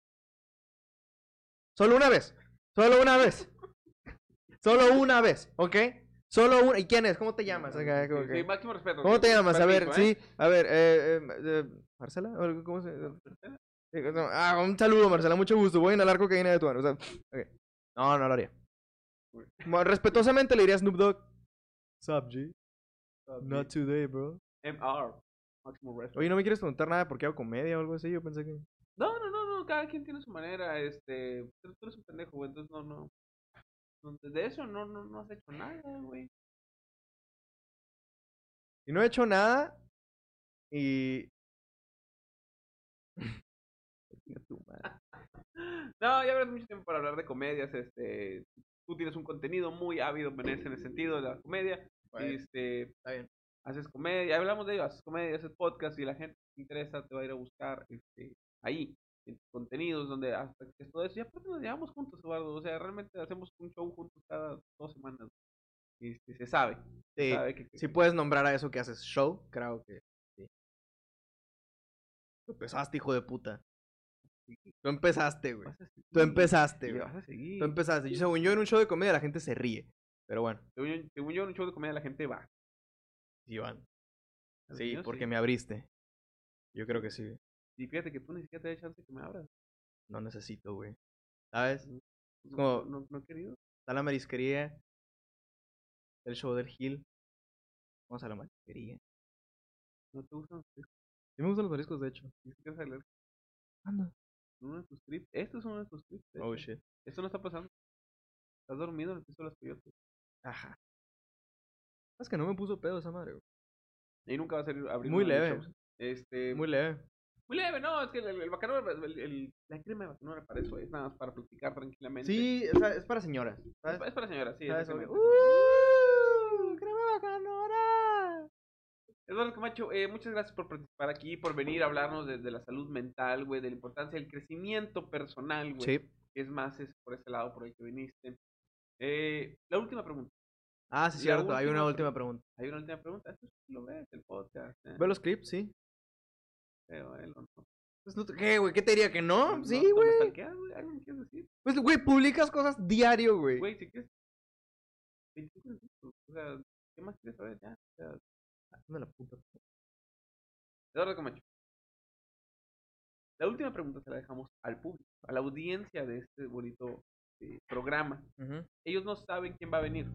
Solo una vez. Solo una vez. Solo una vez, ¿ok? Solo una. ¿Y quién es? ¿Cómo te llamas? Acá, como Sí, que- sí, máximo respeto. ¿Cómo te llamas? A ver, ¿eh? sí. A ver, eh, eh, eh, ¿Marcela? ¿O ¿Cómo se Ah, un saludo, Marcela, mucho gusto. Voy a inhalar cocaína de tu mano. O sea, ok. No, no lo haría. Respetuosamente le diría a Snoop Dogg. Sup, G? Not today, bro. MR. Máximo respeto. Oye, ¿no me quieres preguntar nada por qué hago comedia o algo así? Yo pensé que... No, no, no, no, cada quien tiene su manera, este, tú tú eres un pendejo, güey, entonces no, no, no, de eso no, no, no has hecho nada, güey. Y no he hecho nada. Y... No, ya habrá mucho tiempo para hablar de comedias, este, tú tienes un contenido muy ávido en ese, en el sentido de la comedia, Bueno, este, está bien. haces comedia, hablamos de ello, haces comedia, haces podcast y la gente que te interesa te va a ir a buscar, este, ahí, contenidos, donde hasta que todo eso, y aparte nos llevamos juntos, Eduardo, o sea, realmente hacemos un show juntos cada dos semanas, y este, se sabe, se Sí, sabe que, que- Si puedes nombrar a eso que haces show, creo que sí. Tú empezaste, hijo de puta. Tú empezaste, güey. Tú empezaste, güey. Tú empezaste. Yo, según yo, en un show de comedia la gente se ríe. Pero bueno, Según yo, según yo, en un show de comedia la gente va. Iván. Según Sí, porque me abriste. Yo creo que sí. Y fíjate que tú ni siquiera te da chance que me abras. No necesito, güey. ¿Sabes? No, como- no, no he querido. Está la marisquería. El show del Hill. Vamos a la marisquería. No te gustan los mariscos. Sí me gustan los mariscos, de hecho. Ni siquiera sabes leer. Anda. Uno de tus trips. Esto es uno de tus trips. Oh, shit. Esto no está pasando. Estás dormido en el piso de las coyotes. Ajá. Es que no me puso pedo esa madre, güey. Y nunca va a salir abrir Muy leve. Este, Muy leve. Muy leve, no, es que el, el, el bacanora, el, el- la crema de bacanora para eso es nada más para platicar tranquilamente. Sí, o sea, es para señoras. Es, es para señoras, sí. ¿Sabes? Exactamente. ¡Uh! ¡Crema bacanora! Eduardo Camacho, eh, muchas gracias por participar aquí, por venir a hablarnos de, de la salud mental, güey, de la importancia del crecimiento personal, güey. Sí. que es más es por ese lado por el que viniste. Eh, la última pregunta. Ah, sí, La cierto. Hay una última pregunta. Hay una última pregunta. Esto sí lo ves, el podcast. eh. ¿Ve los clips? Sí. Pero él o no. Pues, no te- ¿Qué, güey? ¿Qué te diría que no? No, sí, me güey. ¿Algo me quieres decir? Pues, güey, publicas cosas diario, güey. Güey, si quieres. 25 minutos. O sea, ¿qué más quieres saber? Ya. O sea, Hazme la puta. Eduardo Camacho. La última pregunta se la dejamos al público, a la audiencia de este bonito eh, programa. Ujú. Ellos no saben quién va a venir.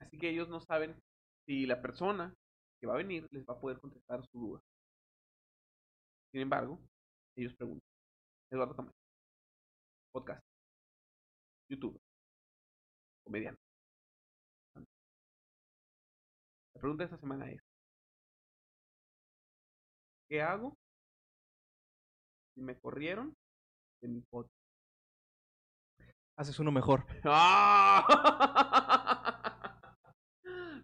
Así que ellos no saben si la persona que va a venir les va a poder contestar su duda. Sin embargo, ellos preguntan. Eduardo Camacho. Podcast. YouTube. Comediante. La pregunta de esta semana es. ¿Qué hago si me corrieron de mi podcast? Haces uno mejor. ¡Ah!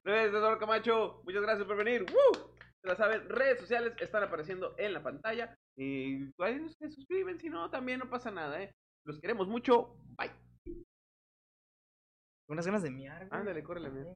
Eduardo Camacho, muchas gracias por venir. ¡Woo! Se la saben, redes sociales están apareciendo en la pantalla. Y ahí se suscriben, si no, también no pasa nada, ¿eh? Los queremos mucho. Bye. Unas ganas de miar. Ándale, córrele, mira.